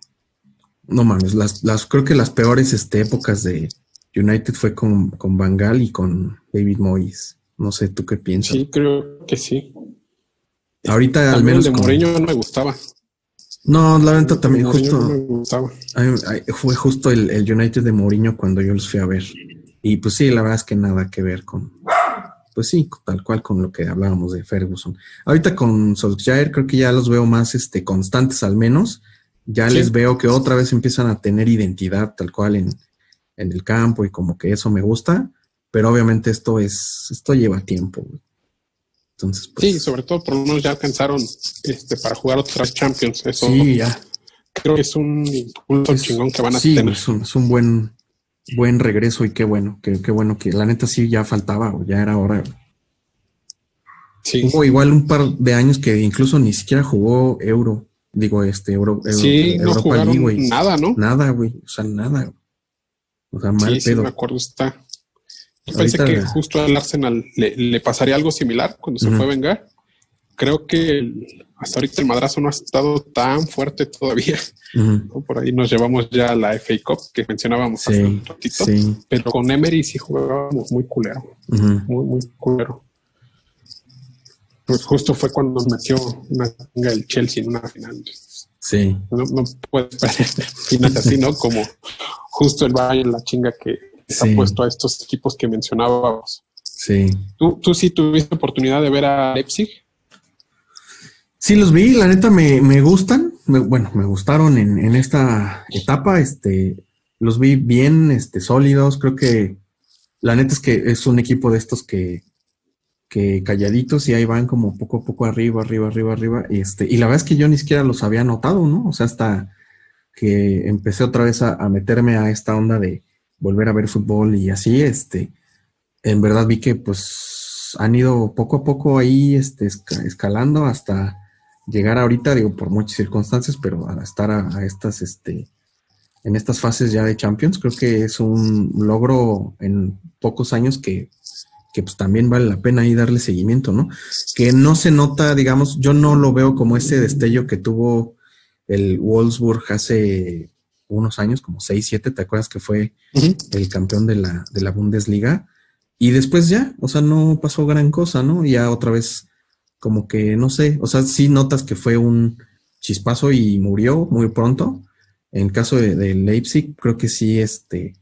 No mames, las, las, creo que las peores este, épocas de, United fue con, con Van y con David Moyes. No sé, ¿tú qué piensas? Sí, creo que sí. Ahorita al menos. El de Mourinho no me gustaba. No, la venta también justo. No me gustaba. fue justo el, United de Mourinho cuando yo los fui a ver. Y pues sí, la verdad es que nada que ver con. Pues sí, tal cual con lo que hablábamos de Ferguson. Ahorita con Solskjaer creo que ya los veo más este, constantes al menos. Ya les veo que otra vez empiezan a tener identidad tal cual en, en el campo y como que eso me gusta, pero obviamente esto es, esto lleva tiempo. Entonces, pues, sí, sobre todo por lo menos ya alcanzaron este, para jugar otras Champions. Eso sí, ya. Creo que es un impulso chingón que van a sí, tener. Es un, es un buen, buen regreso y qué bueno, qué, qué bueno que la neta sí ya faltaba, ya era hora. Sí. Hubo igual un par de años que incluso ni siquiera jugó Euro. Digo, este, Euro, sí, no jugaron Nada, ¿no? Nada, güey. O sea, nada. O sea, mal sí, Sí, me acuerdo, está. Yo pensé que justo al Arsenal le, pasaría algo similar cuando se fue a vengar. creo que hasta ahorita el madrazo no ha estado tan fuerte todavía. Por ahí nos llevamos ya a la FA Cup que mencionábamos hace un ratito, pero con Emery sí jugábamos muy culero, muy, muy culero. Pues justo fue cuando nos metió una el Chelsea en una final. Sí. No, no puedes perder <laughs> finales así, ¿no? Como justo el Bayern, la chinga que se ha puesto a estos equipos que mencionábamos. Sí. ¿Tú, ¿Tú sí tuviste oportunidad de ver a Leipzig? Sí, los vi, la neta me, me gustan. bueno, me gustaron en, en, esta etapa. Este, los vi bien, este, sólidos. Creo que la neta es que es un equipo de estos que, que calladitos y ahí van como poco a poco arriba, arriba, arriba, arriba. Y este, y la verdad es que yo ni siquiera los había notado, ¿no? O sea, hasta que empecé otra vez a, a meterme a esta onda de volver a ver fútbol y así, este, en verdad vi que pues han ido poco a poco ahí este, escalando hasta llegar ahorita, digo, por muchas circunstancias, pero a estar a, estas, este, en estas fases ya de Champions, creo que es un logro en pocos años que, que pues también vale la pena ahí darle seguimiento, ¿no? Que no se nota, digamos, yo no lo veo como ese destello que tuvo el Wolfsburg hace unos años, como 6, 7, ¿te acuerdas que fue el campeón de la, de la Bundesliga? Y después ya, o sea, no pasó gran cosa, ¿no? Ya otra vez como que, no sé, o sea, sí notas que fue un chispazo y murió muy pronto. En caso de, Leipzig, creo que sí, este,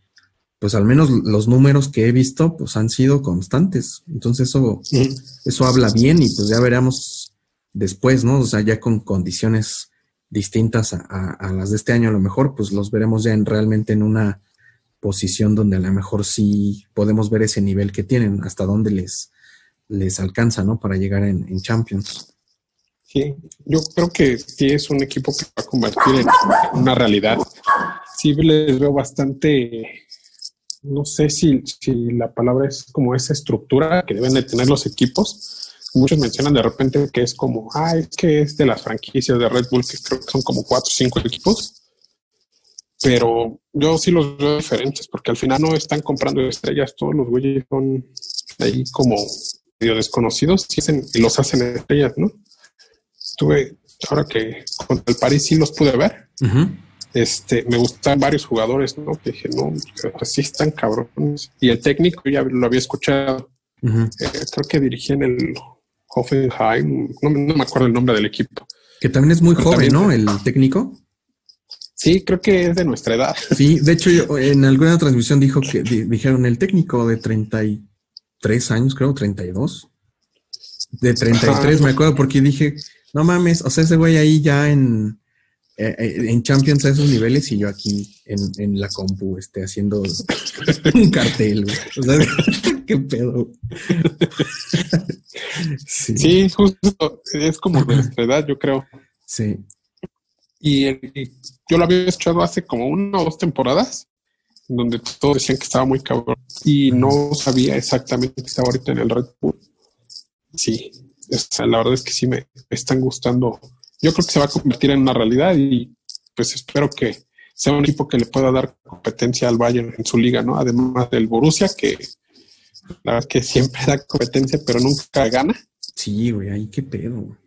pues al menos los números que he visto, pues han sido constantes. Entonces eso, eso habla bien y pues ya veremos después, ¿no? O sea, ya con condiciones distintas a, las de este año, a lo mejor, pues los veremos ya en realmente en una posición donde a lo mejor sí podemos ver ese nivel que tienen, hasta dónde les, les alcanza, ¿no? Para llegar en, Champions. Sí, yo creo que sí es un equipo que va a convertir en una realidad. Sí les veo bastante, no sé si, si la palabra es como esa estructura que deben de tener los equipos. Muchos mencionan de repente que es como, ah, es que es de las franquicias de Red Bull, que creo que son como cuatro o cinco equipos. Pero yo sí los veo diferentes, porque al final no están comprando estrellas, todos los güeyes son ahí como desconocidos y los hacen estrellas, ¿no? Estuve, ahora que contra el París sí los pude ver. Este, me gustan varios jugadores, ¿no? Que dije, no, así están cabrones. Y el técnico ya lo había escuchado. Eh, creo que dirigía en el Hoffenheim, no, me acuerdo el nombre del equipo. Que también es muy joven, ¿no? El técnico. Sí, creo que es de nuestra edad. Sí, de hecho, en alguna transmisión dijo que dijeron el técnico de 30 y tres años, creo, 32. De 33, me acuerdo, porque dije, no mames, o sea, ese güey ahí ya en, eh, eh, en Champions a esos niveles y yo aquí en, en la compu este, haciendo <laughs> un cartel. O sea, <laughs> qué pedo. sí. justo, es como de nuestra edad, yo creo. Sí. Y, y, yo lo había escuchado hace como una o dos temporadas donde todos decían que estaba muy cabrón y no sabía exactamente que estaba ahorita en el Red Bull. Sí, la verdad es que sí me están gustando. Yo creo que se va a convertir en una realidad y pues espero que sea un equipo que le pueda dar competencia al Bayern en su liga, ¿no? Además del Borussia, que la verdad es que siempre <laughs> da competencia, pero nunca gana. Sí, güey, ahí qué pedo.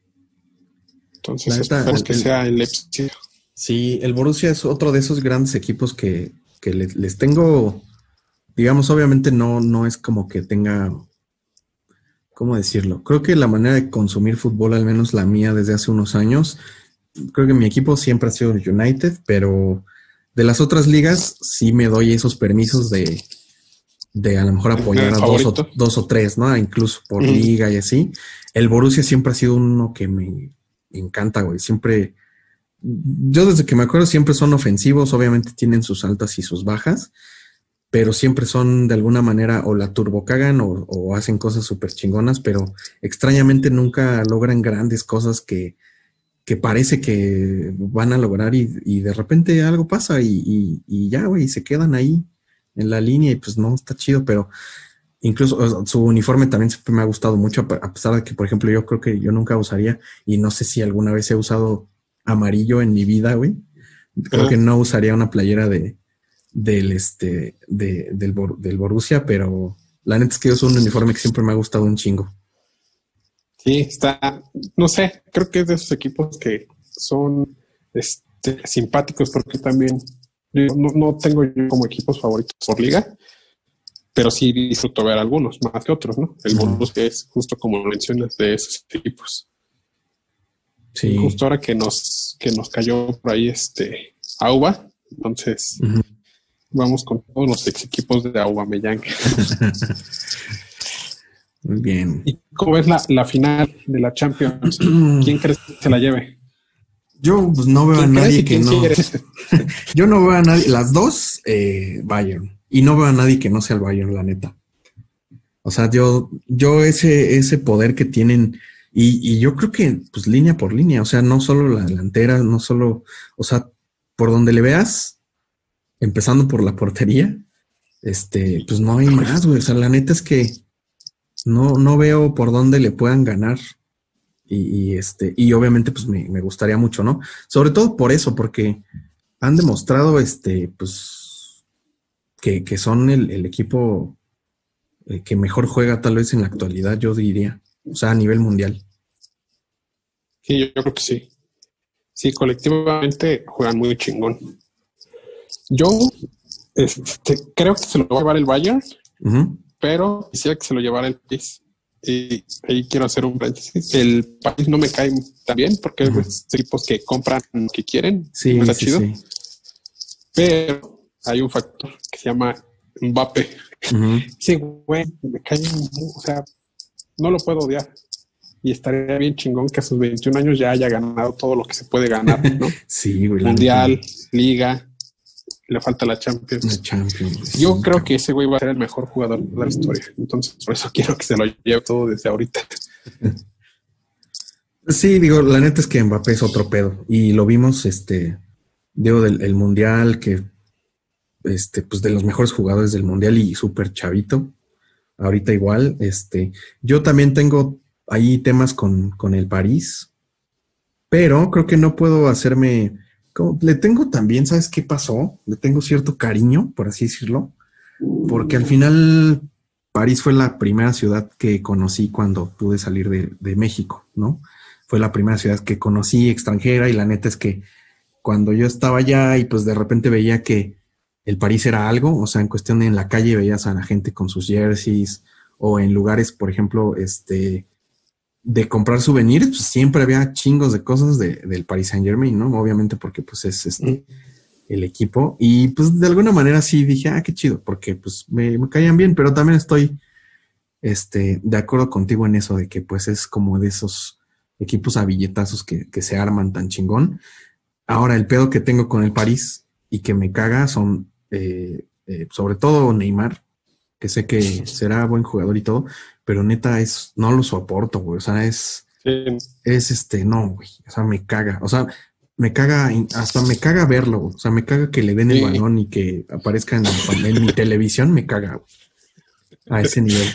Entonces espero que sea el Leipzig. Sí, el Borussia es otro de esos grandes equipos que que les, tengo, digamos, obviamente no, no es como que tenga, ¿cómo decirlo? Creo que la manera de consumir fútbol, al menos la mía desde hace unos años, creo que mi equipo siempre ha sido United, pero de las otras ligas sí me doy esos permisos de, de a lo mejor apoyar a dos o, dos o, tres, ¿no? Incluso por liga y así. El Borussia siempre ha sido uno que me encanta, güey. Siempre yo desde que me acuerdo siempre son ofensivos, obviamente tienen sus altas y sus bajas, pero siempre son de alguna manera o la turbocagan o, o hacen cosas súper chingonas, pero extrañamente nunca logran grandes cosas que, que parece que van a lograr y, y de repente algo pasa y, y, ya, güey, se quedan ahí en la línea y pues no, está chido, pero incluso su uniforme también siempre me ha gustado mucho, a pesar de que, por ejemplo, yo creo que yo nunca usaría y no sé si alguna vez he usado amarillo en mi vida, güey. Creo que no usaría una playera de del este de, del, del Borussia, pero la neta es que es un uniforme que siempre me ha gustado un chingo. Sí, está, no sé, creo que es de esos equipos que son este, simpáticos porque también no, tengo yo como equipos favoritos por liga, pero sí disfruto ver algunos más que otros, ¿no? El bonus que es justo como mencionas de esos equipos. Sí. Justo ahora que nos, que nos cayó por ahí este Auba, entonces vamos con todos los ex equipos de Auba Mellán. <laughs> Muy bien. ¿Y cómo es la, final de la Champions? <clears throat> ¿Quién crees que se la lleve? Yo pues, no veo a nadie que no. <laughs> yo no veo a nadie. Las dos, eh, Bayern. Y no veo a nadie que no sea el Bayern, la neta. O sea, yo, yo ese, ese poder que tienen, y, y, yo creo que, pues, línea por línea, o sea, no solo la delantera, no solo, o sea, por donde le veas, empezando por la portería, este, pues no hay más, güey. O sea, la neta es que no, no veo por dónde le puedan ganar. Y, este, y obviamente, pues me, gustaría mucho, ¿no? Sobre todo por eso, porque han demostrado, este, pues, que, son el, equipo eh, que mejor juega tal vez en la actualidad, yo diría. O sea, a nivel mundial. Sí, yo creo que sí. Sí, colectivamente juegan muy chingón. Yo este, creo que se lo va a llevar el Bayern pero quisiera que se lo llevara el país. Y ahí quiero hacer un paréntesis. El país no me cae tan bien porque hay equipos que compran lo que quieren. Sí, está chido. Pero hay un factor que se llama Mbappe. Sí, güey, me cae, o sea, no lo puedo odiar. Y estaría bien chingón que a sus 21 años ya haya ganado todo lo que se puede ganar, ¿no? <laughs> sí, güey. Mundial, Liga, le falta la Champions. Yo creo que ese güey va a ser el mejor jugador de la historia. Entonces, por eso quiero que se lo lleve todo desde ahorita. <laughs> Sí, digo, la neta es que Mbappé es otro pedo. Y lo vimos, este, digo, del Mundial, que, este, pues de los mejores jugadores del Mundial y súper chavito. Ahorita igual, este, yo también tengo ahí temas con, con el París, pero creo que no puedo hacerme le tengo también, ¿sabes qué pasó? Le tengo cierto cariño, por así decirlo, porque al final París fue la primera ciudad que conocí cuando pude salir de, México, ¿no? Fue la primera ciudad que conocí extranjera y la neta es que cuando yo estaba allá y pues de repente veía que el París era algo, o sea, en cuestión de en la calle veías a la gente con sus jerseys o en lugares, por ejemplo, este, de comprar souvenirs, pues siempre había chingos de cosas de, del Paris Saint Germain, ¿no? Obviamente porque pues es este, el equipo. Y pues de alguna manera sí dije, ah, qué chido, porque pues me, caían bien, pero también estoy este, de acuerdo contigo en eso de que pues es como de esos equipos a billetazos que, se arman tan chingón. Ahora, el pedo que tengo con el París y que me caga son eh, eh, sobre todo Neymar, que sé que será buen jugador y todo, pero neta es, no lo soporto, güey. O sea, es, es este, no, güey. O sea, me caga. O sea, me caga, hasta me caga verlo. O sea, me caga que le den el balón y que aparezca en, mi televisión, me caga a ese nivel.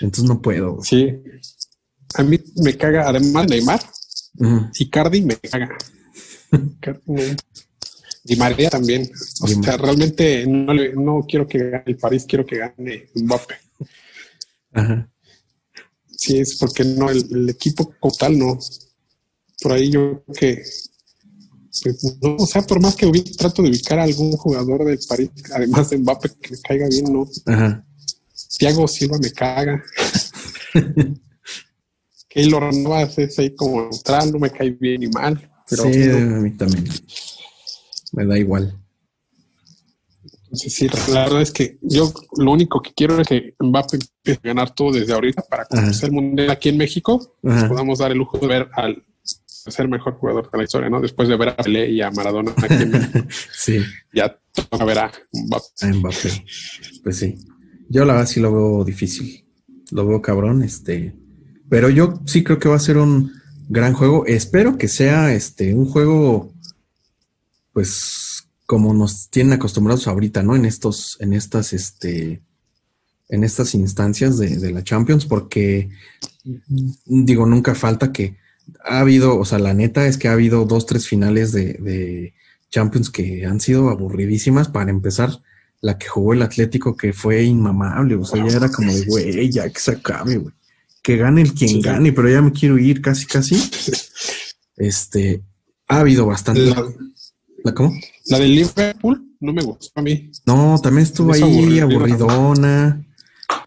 Entonces no puedo. Sí. A mí me caga, además Neymar y Cardi me caga. Y María también. O sea, realmente no, no quiero que gane el París, quiero que gane Mbappé. Ajá. Sí, es porque no, el, equipo como tal no. Por ahí yo creo que pues, no, o sea, por más que trato de ubicar a algún jugador del París, <laughs> además de Mbappé, que me caiga bien, no. Ajá. Thiago Silva me caga. <laughs> Keylor Navas es ahí como neutral, no me cae bien ni mal. Pero sí, a mí también. Me da igual. Sí, sí, la verdad es que yo lo único que quiero es que Mbappé empiece a ganar todo desde ahorita para conocer el mundial aquí en México. Podamos dar el lujo de ver al ser mejor jugador de la historia, ¿no? Después de ver a Pelé y a Maradona aquí en México. <laughs> sí. Ya toca ver a Mbappé. Pues sí. Yo la verdad sí lo veo difícil. Lo veo cabrón, este. Pero yo sí creo que va a ser un gran juego. Espero que sea este un juego, pues como nos tienen acostumbrados ahorita, ¿no? En estos, en estas, este, en estas instancias de, la Champions, porque digo, nunca falta que ha habido, o sea, la neta es que ha habido dos, tres finales de, Champions que han sido aburridísimas. Para empezar, la que jugó el Atlético, que fue inmamable, o sea, ya era como de, güey, ya que se acabe, güey. que gane el quien gane, pero ya me quiero ir casi, casi. <laughs> Este, ha habido bastante. La, cómo? La de Liverpool no me gustó a mí. No, también estuvo ahí aburridona.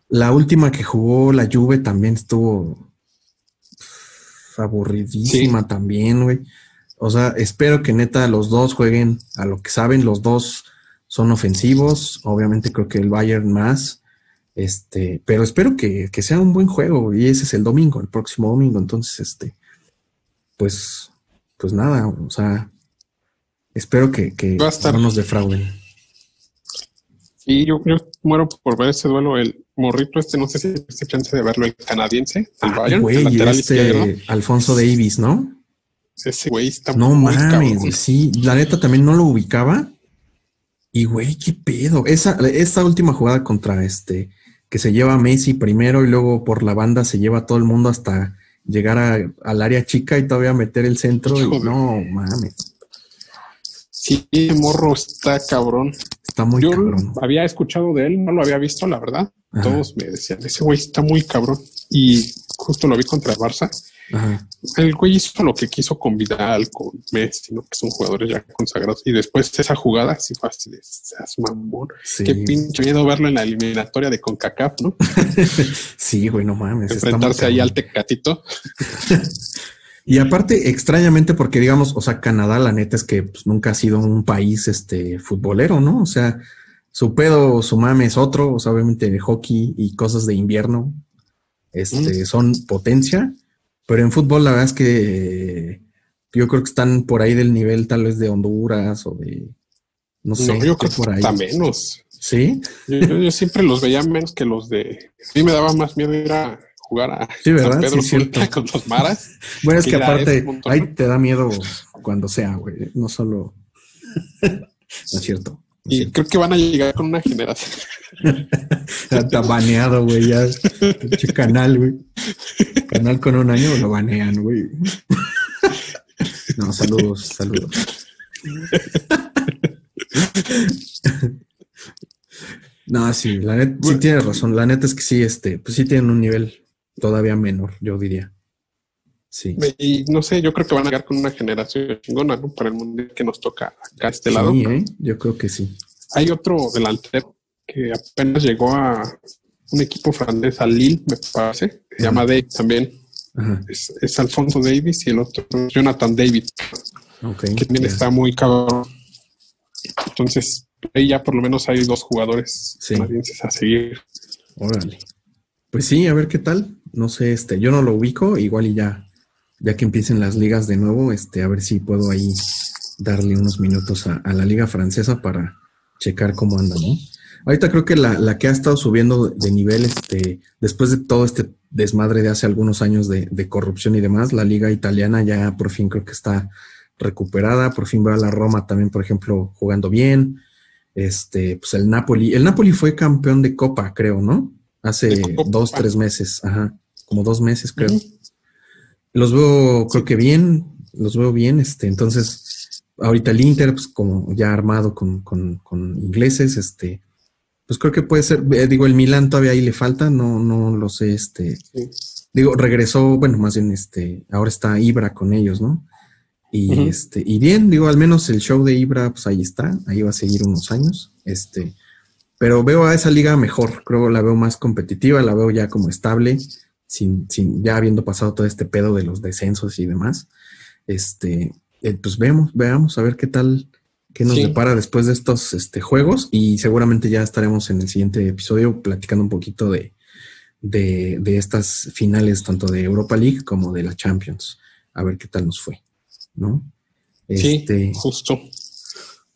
La última que jugó la Juve también estuvo aburridísima también, güey. O sea, espero que neta los dos jueguen a lo que saben, los dos son ofensivos, obviamente creo que el Bayern más, este, pero espero que, sea un buen juego y ese es el domingo, el próximo domingo, entonces, este, pues, pues nada, o sea, espero que, que no nos defrauden. Sí, yo, yo muero por ver ese duelo, el morrito este, no sé si tiene chance de verlo, el canadiense, el ah, Bayern, el lateral este Alfonso Davis, ¿no? Ese güey está No mames, sí, la neta también no lo ubicaba. Y güey, qué pedo. Esa, esta última jugada contra este, que se lleva a Messi primero y luego por la banda se lleva a todo el mundo hasta llegar al área chica y todavía meter el centro. no mames. Sí, morro está cabrón. Está muy Yo había escuchado de él, no lo había visto, la verdad. Todos me decían, ese güey está muy cabrón. Y justo lo vi contra Barça. El güey hizo lo que quiso con Vidal, con Messi, ¿no? que son jugadores ya consagrados. Y después esa jugada, así así de, mamón. Qué pinche miedo verlo en la eliminatoria de CONCACAF, ¿no? <laughs> sí, güey, no mames. Enfrentarse ahí al Tecatito. <laughs> y aparte, extrañamente, porque digamos, o sea, Canadá, la neta es que pues, nunca ha sido un país este futbolero, ¿no? O sea, su pedo, su mame es otro, o sea, obviamente de hockey y cosas de invierno, este, son potencia pero en fútbol la verdad es que yo creo que están por ahí del nivel tal vez de Honduras o de... No sé, yo creo por ahí. menos. ¿Sí? Yo, siempre los veía menos que los de... A mí me daba más miedo ir a jugar a sí, ¿verdad? Pedro sí, con los maras. <laughs> bueno, es que, aparte, ahí te da miedo cuando sea, güey. No solo... no es cierto. Y creo que van a llegar con una generación. <laughs> Está baneado, güey, ya. canal, güey. Canal con un año lo banean, güey. No, saludos, saludos. <laughs> No, sí, la neta, sí tienes razón. La neta es que sí, este, pues sí tienen un nivel todavía menor, yo diría. Sí. Y no sé, yo creo que van a llegar con una generación chingona, ¿no? Para el mundo que nos toca acá a este lado. ¿eh? Yo creo que sí. Hay otro delantero que apenas llegó a un equipo francés, a Lille, me parece. Se llama Dave también. Es, Alfonso Davis y el otro Jonathan David. que también está muy cabrón. Entonces, ahí ya por lo menos hay dos jugadores canadienses a seguir. Órale. Pues sí, a ver qué tal. No sé, este, yo no lo ubico, igual y ya ya que empiecen las ligas de nuevo, este, a ver si puedo ahí darle unos minutos a, la liga francesa para checar cómo anda, ¿no? Ahorita creo que la, que ha estado subiendo de nivel, este, después de todo este desmadre de hace algunos años de, corrupción y demás, la liga italiana ya por fin creo que está recuperada, por fin va a la Roma también, por ejemplo, jugando bien. Este, pues el Napoli, el Napoli fue campeón de Copa, creo, ¿no? Hace dos, tres meses, ajá, como dos meses, creo. Los veo, creo que bien, los veo bien. Este, entonces, ahorita el Inter, pues como ya armado con, con, con ingleses, este, pues creo que puede ser, eh, digo, el Milan todavía ahí le falta, no, no lo sé, este, digo, regresó, bueno, más bien, este, ahora está Ibra con ellos, ¿no? Y este, y bien, digo, al menos el show de Ibra, pues ahí está, ahí va a seguir unos años, este, pero veo a esa liga mejor, creo la veo más competitiva, la veo ya como estable, sin, sin, ya habiendo pasado todo este pedo de los descensos y demás, este, eh, pues veamos, veamos a ver qué tal, qué nos depara después de estos este, juegos y seguramente ya estaremos en el siguiente episodio platicando un poquito de, de, de estas finales, tanto de Europa League como de la Champions, a ver qué tal nos fue, ¿no? sí, este, justo.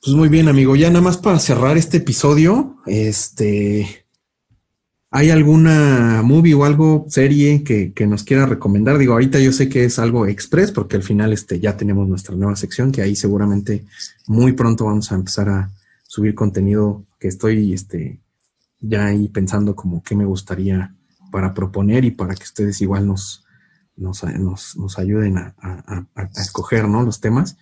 Pues muy bien, amigo. Ya nada más para cerrar este episodio, este, ¿Hay alguna movie o algo, serie que, nos quiera recomendar? Digo, ahorita yo sé que es algo express porque al final este, ya tenemos nuestra nueva sección que ahí seguramente muy pronto vamos a empezar a subir contenido que estoy este, ya ahí pensando como qué me gustaría para proponer y para que ustedes igual nos, nos, nos, ayuden a, escoger ¿no? los temas.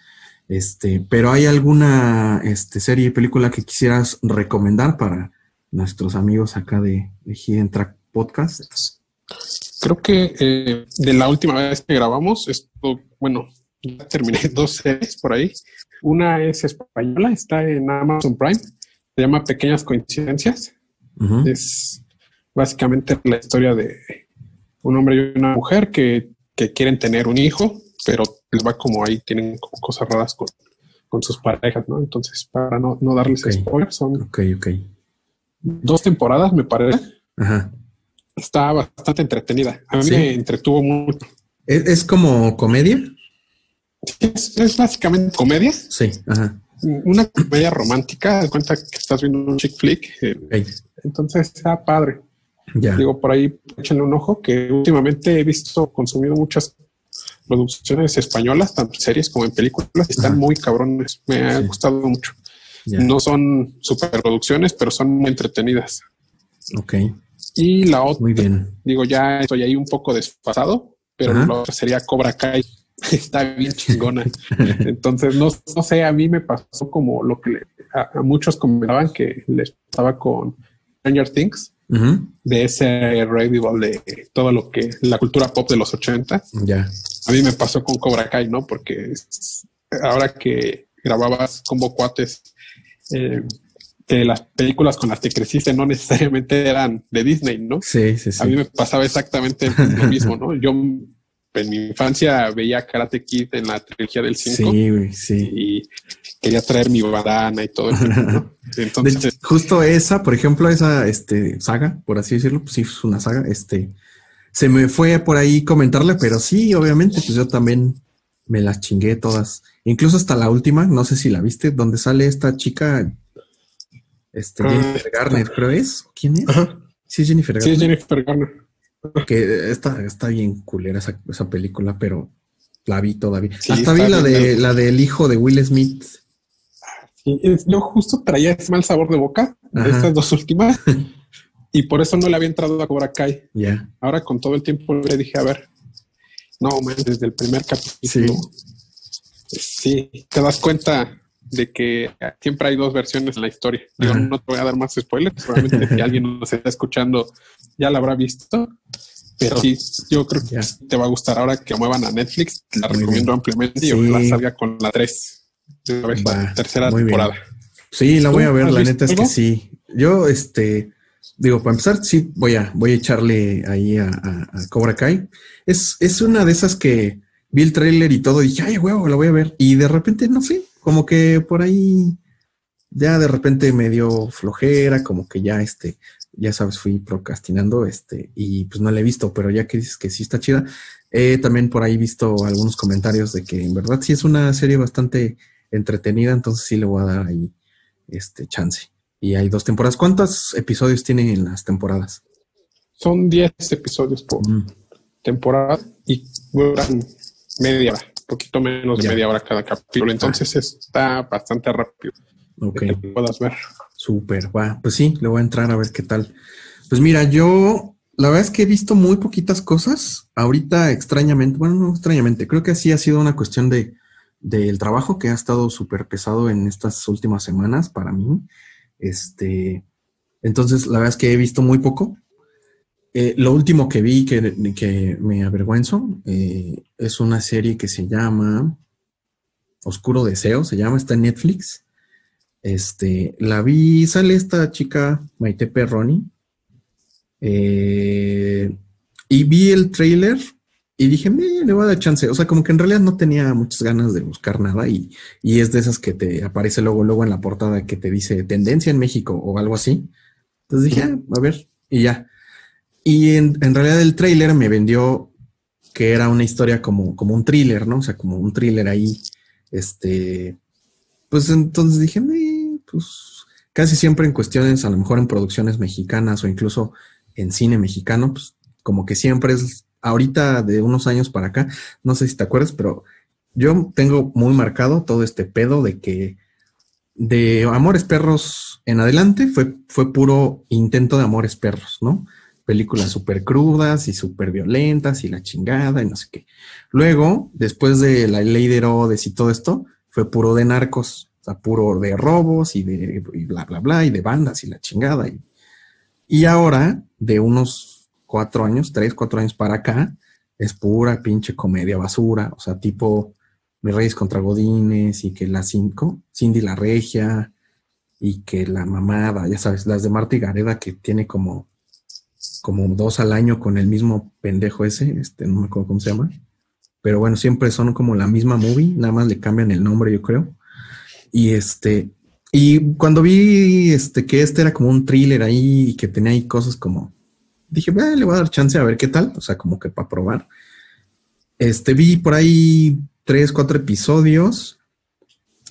Este, pero ¿hay alguna este, serie y película que quisieras recomendar para nuestros amigos acá de, de Hidden Track Podcast? creo que eh, de la última vez que grabamos, esto, bueno, ya terminé <laughs> dos series por ahí. Una es española, está en Amazon Prime, se llama Pequeñas Coincidencias. Es básicamente la historia de un hombre y una mujer que, quieren tener un hijo, pero les va como ahí, tienen cosas raras con, sus parejas, ¿no? Entonces, para no, darles spoilers, son dos temporadas, me parece. Ajá. Está bastante entretenida. A mí me entretuvo mucho. ¿Es, como comedia? Es, básicamente comedia. Sí, ajá. Una comedia romántica. De cuenta que estás viendo un chick flick. Eh, entonces está padre. Ya. Digo, por ahí échenle un ojo que últimamente he visto, consumido muchas producciones españolas, tanto en series como en películas, están muy cabrones. Me ha gustado mucho. No son superproducciones, pero son muy entretenidas. Ok. Y la otra, muy bien. Digo, ya estoy ahí un poco desfasado, pero la otra sería Cobra Kai. <laughs> Está bien chingona. <laughs> Entonces, no, no, sé, a mí me pasó como lo que a, muchos comentaban que les pasaba con Stranger Things, de ese revival de todo lo que la cultura pop de los 80. Ya. A mí me pasó con Cobra Kai, ¿no? Porque ahora que grababas como cuates eh, que las películas con las que creciste no necesariamente eran de Disney, ¿no? Sí, sí, sí. A mí me pasaba exactamente lo mismo, ¿no? Yo en mi infancia veía Karate Kid en la trilogía del 5. Sí, sí. Y quería traer mi bandana y todo eso, ¿no? <laughs> Entonces, justo esa, por ejemplo, esa este, saga, por así decirlo, pues sí, es una saga, este, se me fue por ahí comentarle, pero sí, obviamente, pues yo también me las chingué todas. Incluso hasta la última, no sé si la viste, donde sale esta chica, este, ah, Jennifer Garner, creo es. ¿Quién es? Sí, Jennifer Garner. Sí, Jennifer Garner. Que está, está bien culera esa, esa película, pero la vi todavía. hasta vi la de la del hijo de Will Smith. Sí, yo justo traía ese mal sabor de boca de estas dos últimas <laughs> y por eso no le había entrado a Cobra Kai. Ya. Ahora con todo el tiempo le dije, a ver, no, man, desde el primer capítulo. Sí. te das cuenta de que siempre hay dos versiones en la historia. Yo no te voy a dar más spoilers, probablemente si <laughs> alguien nos está escuchando ya la habrá visto, pero sí, yo creo que te va a gustar ahora que muevan a Netflix, la recomiendo ampliamente y ojalá salga con la 3, la tercera temporada. Sí, la voy a ver, la neta es que sí. Yo, este, digo, para empezar, sí, voy a, voy a echarle ahí a, Cobra Kai. Es, es una de esas que vi el trailer y todo, y dije, ay, huevo, la voy a ver. Y de repente, no sé, como que por ahí ya de repente me dio flojera, como que ya este, ya sabes, fui procrastinando, este, y pues no la he visto, pero ya que dices que sí está chida, he también por ahí visto algunos comentarios de que en verdad sí es una serie bastante entretenida, entonces sí le voy a dar ahí este chance. Y hay dos temporadas. ¿Cuántos episodios tienen en las temporadas? Son 10 episodios por mm. temporada y duran media hora, poquito menos de media hora cada capítulo. Entonces está bastante rápido. Ok. Que puedas ver. Súper, va. Pues sí, le voy a entrar a ver qué tal. Pues mira, yo la verdad es que he visto muy poquitas cosas. Ahorita extrañamente, bueno, no extrañamente, creo que sí ha sido una cuestión de del trabajo que ha estado súper pesado en estas últimas semanas para mí. Este, entonces, la verdad es que he visto muy poco. Eh, lo último que vi que, me avergüenzo eh, es una serie que se llama Oscuro Deseo, se llama, está en Netflix. Este, la vi, sale esta chica Maite Perroni. Eh, y vi el trailer y dije, me, le voy a dar chance. O sea, como que en realidad no tenía muchas ganas de buscar nada y, es de esas que te aparece luego, luego en la portada que te dice tendencia en México o algo así. Entonces dije, ah, a ver, y ya. Y en, realidad el tráiler me vendió que era una historia como, como un thriller, ¿no? O sea, como un thriller ahí. Este, pues entonces dije, me, pues casi siempre en cuestiones, a lo mejor en producciones mexicanas o incluso en cine mexicano, pues como que siempre es ahorita de unos años para acá, no sé si te acuerdas, pero yo tengo muy marcado todo este pedo de que de Amores Perros en adelante fue, fue puro intento de Amores Perros, ¿no? Películas súper crudas y súper violentas y la chingada y no sé qué. Luego, después de la ley de Herodes y todo esto, fue puro de narcos, o sea, puro de robos y de bla, bla, bla, y de bandas y la chingada. Y, y ahora, de unos cuatro años, tres, cuatro años para acá, es pura pinche comedia basura, o sea, tipo Mis Reyes contra Godines y que la cinco, Cindy la Regia y que la mamada, ya sabes, las de Marta y Gareda que tiene como, como dos al año con el mismo pendejo ese, este, no me acuerdo cómo se llama, pero bueno, siempre son como la misma movie, nada más le cambian el nombre, yo creo. Y este, y cuando vi este que este era como un thriller ahí y que tenía ahí cosas como dije, le voy a dar chance a ver qué tal, o sea, como que para probar. Este, vi por ahí tres, cuatro episodios.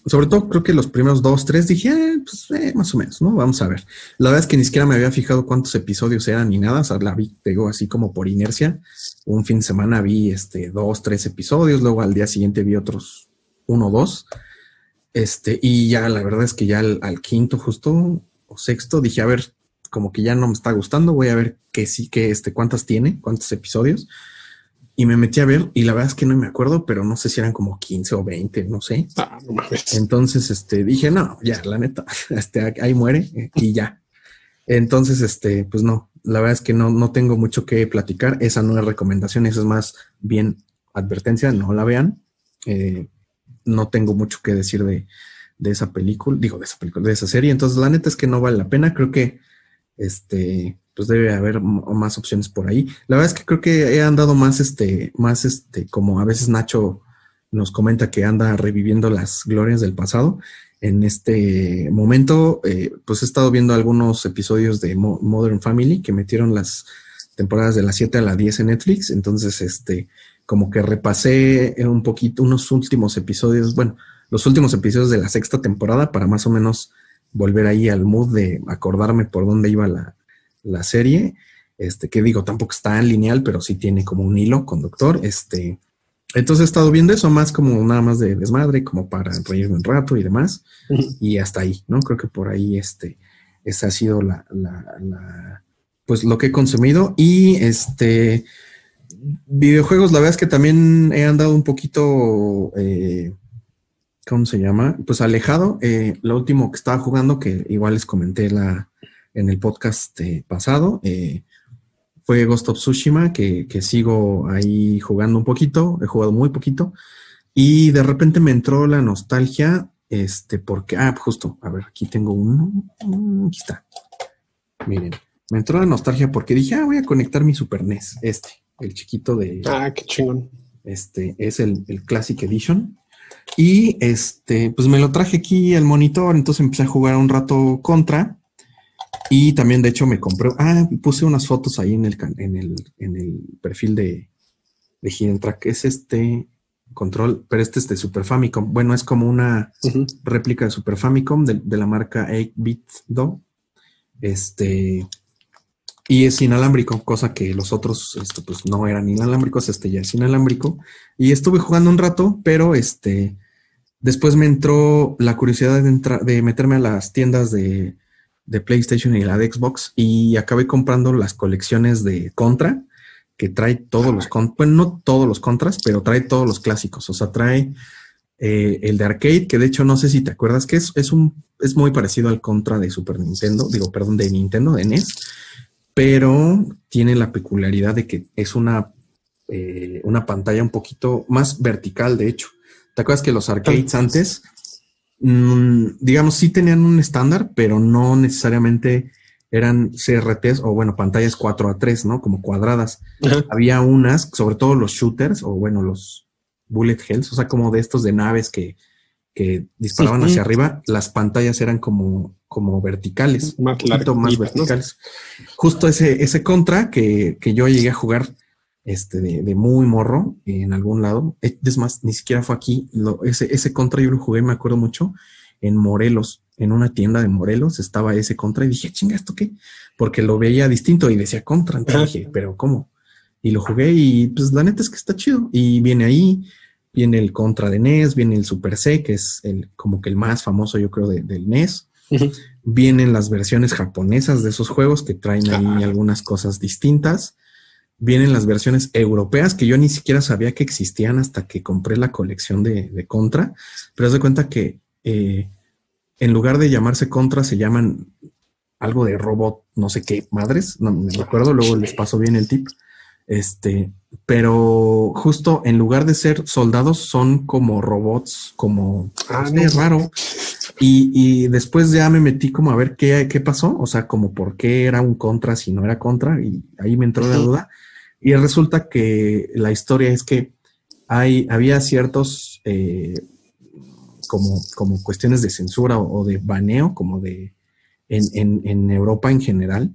Sobre todo creo que los primeros dos, tres dije, eh, pues eh, más o menos, ¿no? Vamos a ver. La verdad es que ni siquiera me había fijado cuántos episodios eran ni nada, o sea, la vi, digo, así como por inercia. Un fin de semana vi este, dos, tres episodios, luego al día siguiente vi otros uno dos. Este, y ya la verdad es que ya al quinto justo o sexto dije, a ver, como que ya no me está gustando, voy a ver qué sí, que este, cuántas tiene, cuántos episodios. Y me metí a ver y la verdad es que no me acuerdo, pero no sé si eran como 15 o 20, no sé. Ah, Entonces, este, dije, no, ya, la neta, <laughs> este, ahí muere y ya. Entonces, este, pues no, la verdad es que no, no tengo mucho que platicar. Esa no es recomendación, esa es más bien advertencia, no la vean. Eh, no tengo mucho que decir de, de esa película, digo, de esa película, de esa serie. Entonces, la neta es que no vale la pena. Creo que este, pues debe haber más opciones por ahí. La verdad es que creo que he andado más, este, más, este, como a veces Nacho nos comenta que anda reviviendo las glorias del pasado. En este momento, eh, pues he estado viendo algunos episodios de Modern Family que metieron las temporadas de las 7 a la 10 en Netflix. Entonces, este, como que repasé un poquito unos últimos episodios, bueno, los últimos episodios de la sexta temporada para más o menos volver ahí al mood de acordarme por dónde iba la, serie. Este, que digo, tampoco está en lineal, pero sí tiene como un hilo conductor. Este, entonces he estado viendo eso más como nada más de desmadre, como para reírme un rato y demás. Y hasta ahí, ¿no? Creo que por ahí este, esa ha sido la, la, pues lo que he consumido. Y este, videojuegos, la verdad es que también he andado un poquito, eh, ¿cómo se llama? Pues alejado. Eh, lo último que estaba jugando, que igual les comenté la, en el podcast eh, pasado, eh, fue Ghost of Tsushima, que, sigo ahí jugando un poquito, he jugado muy poquito, y de repente me entró la nostalgia, este, porque, ah, justo, a ver, aquí tengo uno, aquí está. Miren, me entró la nostalgia porque dije, ah, voy a conectar mi Super NES, este, el chiquito de... Ah, qué chingón. Este es el, el Classic Edition. Y este, pues me lo traje aquí al monitor, entonces empecé a jugar un rato contra. Y también, de hecho, me compré. Ah, puse unas fotos ahí en el, en el, en el perfil de, de Track. Es este control, pero este es de Super Famicom. Bueno, es como una réplica de Super Famicom de, la marca 8-Bit Do. Este. Y es inalámbrico, cosa que los otros este, pues no eran inalámbricos, este ya es inalámbrico. Y estuve jugando un rato, pero este después me entró la curiosidad de, de meterme a las tiendas de, PlayStation y la de Xbox y acabé comprando las colecciones de Contra, que trae todos los contras, bueno, no todos los contras, pero trae todos los clásicos. O sea, trae eh, el de arcade, que de hecho no sé si te acuerdas, que es, es, un, es muy parecido al Contra de Super Nintendo, digo, perdón, de Nintendo, de NES pero tiene la peculiaridad de que es una, eh, una pantalla un poquito más vertical, de hecho. ¿Te acuerdas que los arcades antes, digamos, sí tenían un estándar, pero no necesariamente eran CRTs o, bueno, pantallas 4 a 3, ¿no? Como cuadradas. Había unas, sobre todo los shooters o, bueno, los bullet hells, o sea, como de estos de naves que, que disparaban hacia arriba, las pantallas eran como, como verticales, más, más verticales. Justo ese, ese contra que, yo llegué a jugar este, de, muy morro en algún lado. Es más, ni siquiera fue aquí. ese, ese contra yo lo jugué, me acuerdo mucho, en Morelos, en una tienda de Morelos estaba ese contra y dije, chinga, ¿esto qué? Porque lo veía distinto y decía contra. Entonces dije, pero ¿cómo? Y lo jugué y pues la neta es que está chido. Y viene ahí, Viene el Contra de NES, viene el Super C, que es el, como que el más famoso, yo creo, del NES. Vienen las versiones japonesas de esos juegos que traen ahí algunas cosas distintas. Vienen las versiones europeas que yo ni siquiera sabía que existían hasta que compré la colección de, Contra. Pero haz de cuenta que eh, en lugar de llamarse Contra, se llaman algo de robot, no sé qué madres, no me recuerdo, luego les paso bien el tip. Este, pero justo en lugar de ser soldados, son como robots, como ah, es raro. Y, después ya me metí como a ver qué, qué pasó, o sea, como por qué era un contra si no era contra, y ahí me entró la duda. Y resulta que la historia es que hay, había ciertos eh, como, como cuestiones de censura o, de baneo, como de en, en Europa en general,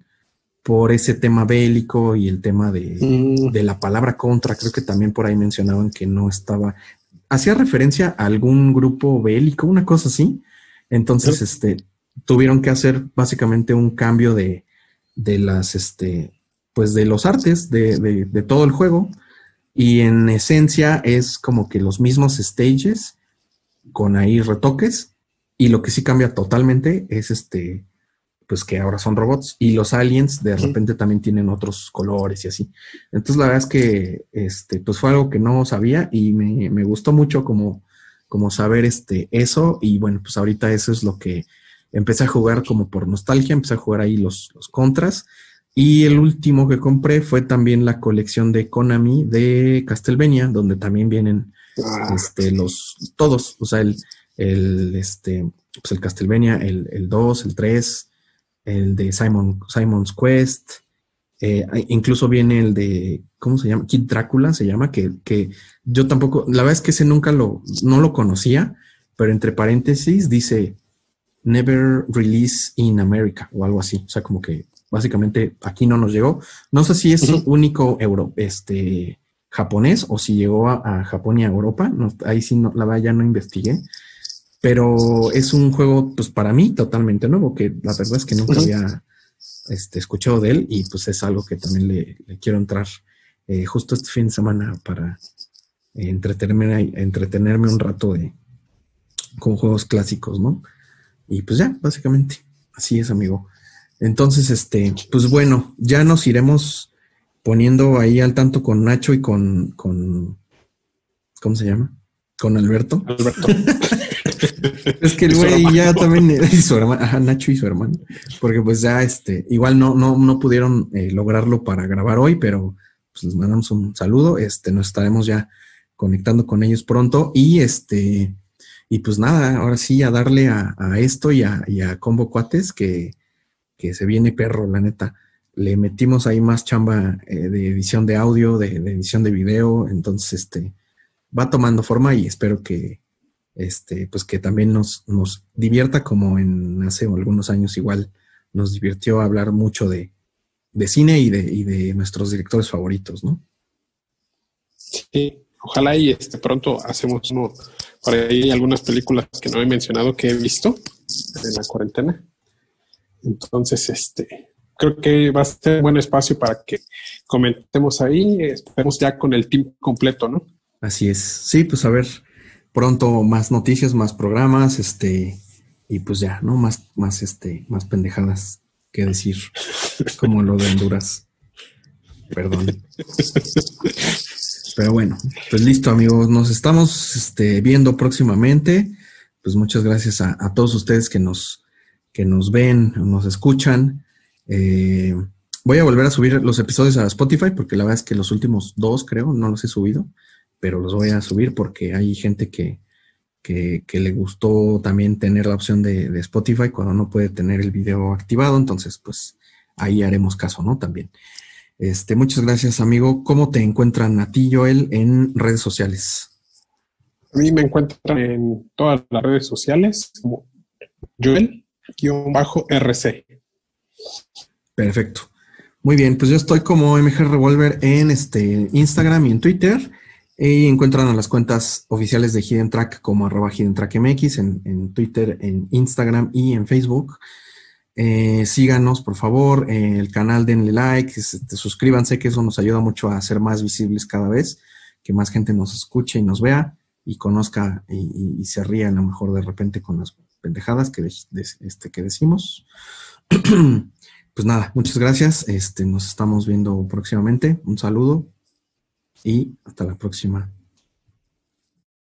por ese tema bélico y el tema mm. de, la palabra contra. Creo que también por ahí mencionaban que no estaba. Hacía referencia a algún grupo bélico, una cosa así. Entonces, este, tuvieron que hacer básicamente un cambio de, de las, este, pues de los artes de, de, todo el juego. Y en esencia es como que los mismos stages con ahí retoques. Y lo que sí cambia totalmente es este pues que ahora son robots y los aliens de repente también tienen otros colores y así. Entonces la verdad es que este, pues fue algo que no sabía y me, gustó mucho como, como saber este, eso y bueno, pues ahorita eso es lo que empecé a jugar como por nostalgia, empecé a jugar ahí los, los contras y el último que compré fue también la colección de Konami de Castlevania, donde también vienen ah. este, los, todos, o sea, el, el, este, pues el Castlevania, el, el 2, el 3, el de Simon, Simon's Quest, eh, incluso viene el de, ¿cómo se llama? Kid Drácula se llama, que, que, yo tampoco, la verdad es que ese nunca lo, no lo conocía, pero entre paréntesis dice Never Release in America o algo así, o sea, como que básicamente aquí no nos llegó. No sé si es único euro, este, japonés o si llegó a, Japón y a Europa, ahí sí no, la verdad ya no investigué, pero es un juego, pues para mí, totalmente nuevo, que la verdad es que nunca había este, escuchado de él y pues es algo que también le, quiero entrar eh, justo este fin de semana para entretenerme, entretenerme un rato de, con juegos clásicos, ¿no? Y pues ya, básicamente, así es, amigo. Entonces, este, pues bueno, ya nos iremos poniendo ahí al tanto con Nacho y con, con ¿cómo se llama? Con Alberto. Alberto. <laughs> es que el güey ya también, y su hermano, Nacho y su hermano, porque pues ya este, igual no, no, no pudieron eh, lograrlo para grabar hoy, pero pues les mandamos un saludo, este, nos estaremos ya conectando con ellos pronto y este, y pues nada, ahora sí a darle a, esto y a, Combo Cuates que, que se viene perro, la neta le metimos ahí más chamba eh, de edición de audio, de, de, edición de video, entonces este va tomando forma y espero que, este, pues que también nos, nos divierta como en hace algunos años igual nos divirtió hablar mucho de, cine y de, de nuestros directores favoritos, ¿no? Sí, ojalá y este pronto hacemos uno por ahí algunas películas que no he mencionado que he visto en la cuarentena. Entonces, este, creo que va a ser un buen espacio para que comentemos ahí, esperemos ya con el team completo, ¿no? Así es. Sí, pues a ver, pronto más noticias, más programas, este, y pues ya, ¿no? Más, más, este, más pendejadas que decir, como lo de Honduras. Perdón. Pero bueno, pues listo, amigos. Nos estamos este, viendo próximamente. Pues muchas gracias a, todos ustedes que nos, que nos ven, nos escuchan. Eh, voy a volver a subir los episodios a Spotify porque la verdad es que los últimos dos, creo, no los he subido pero los voy a subir porque hay gente que, le gustó también tener la opción de, Spotify cuando no puede tener el video activado, entonces pues ahí haremos caso, ¿no? También. Este, muchas gracias, amigo. ¿Cómo te encuentran a ti, Joel, en redes sociales? A mí me encuentran en todas las redes sociales como Joel-RC. Perfecto. Muy bien, pues yo estoy como MG Revolver en este Instagram y en Twitter. Y encuentran a las cuentas oficiales de Hidden Track como arroba Hidden Track MX en, Twitter, en Instagram y en Facebook. Eh, síganos, por favor, el canal denle like, este, suscríbanse, que eso nos ayuda mucho a ser más visibles cada vez, que más gente nos escuche y nos vea y conozca y, se ría a lo mejor de repente con las pendejadas que, este, que decimos. <clears throat> pues nada, muchas gracias. Este, nos estamos viendo próximamente. Un saludo y hasta la próxima.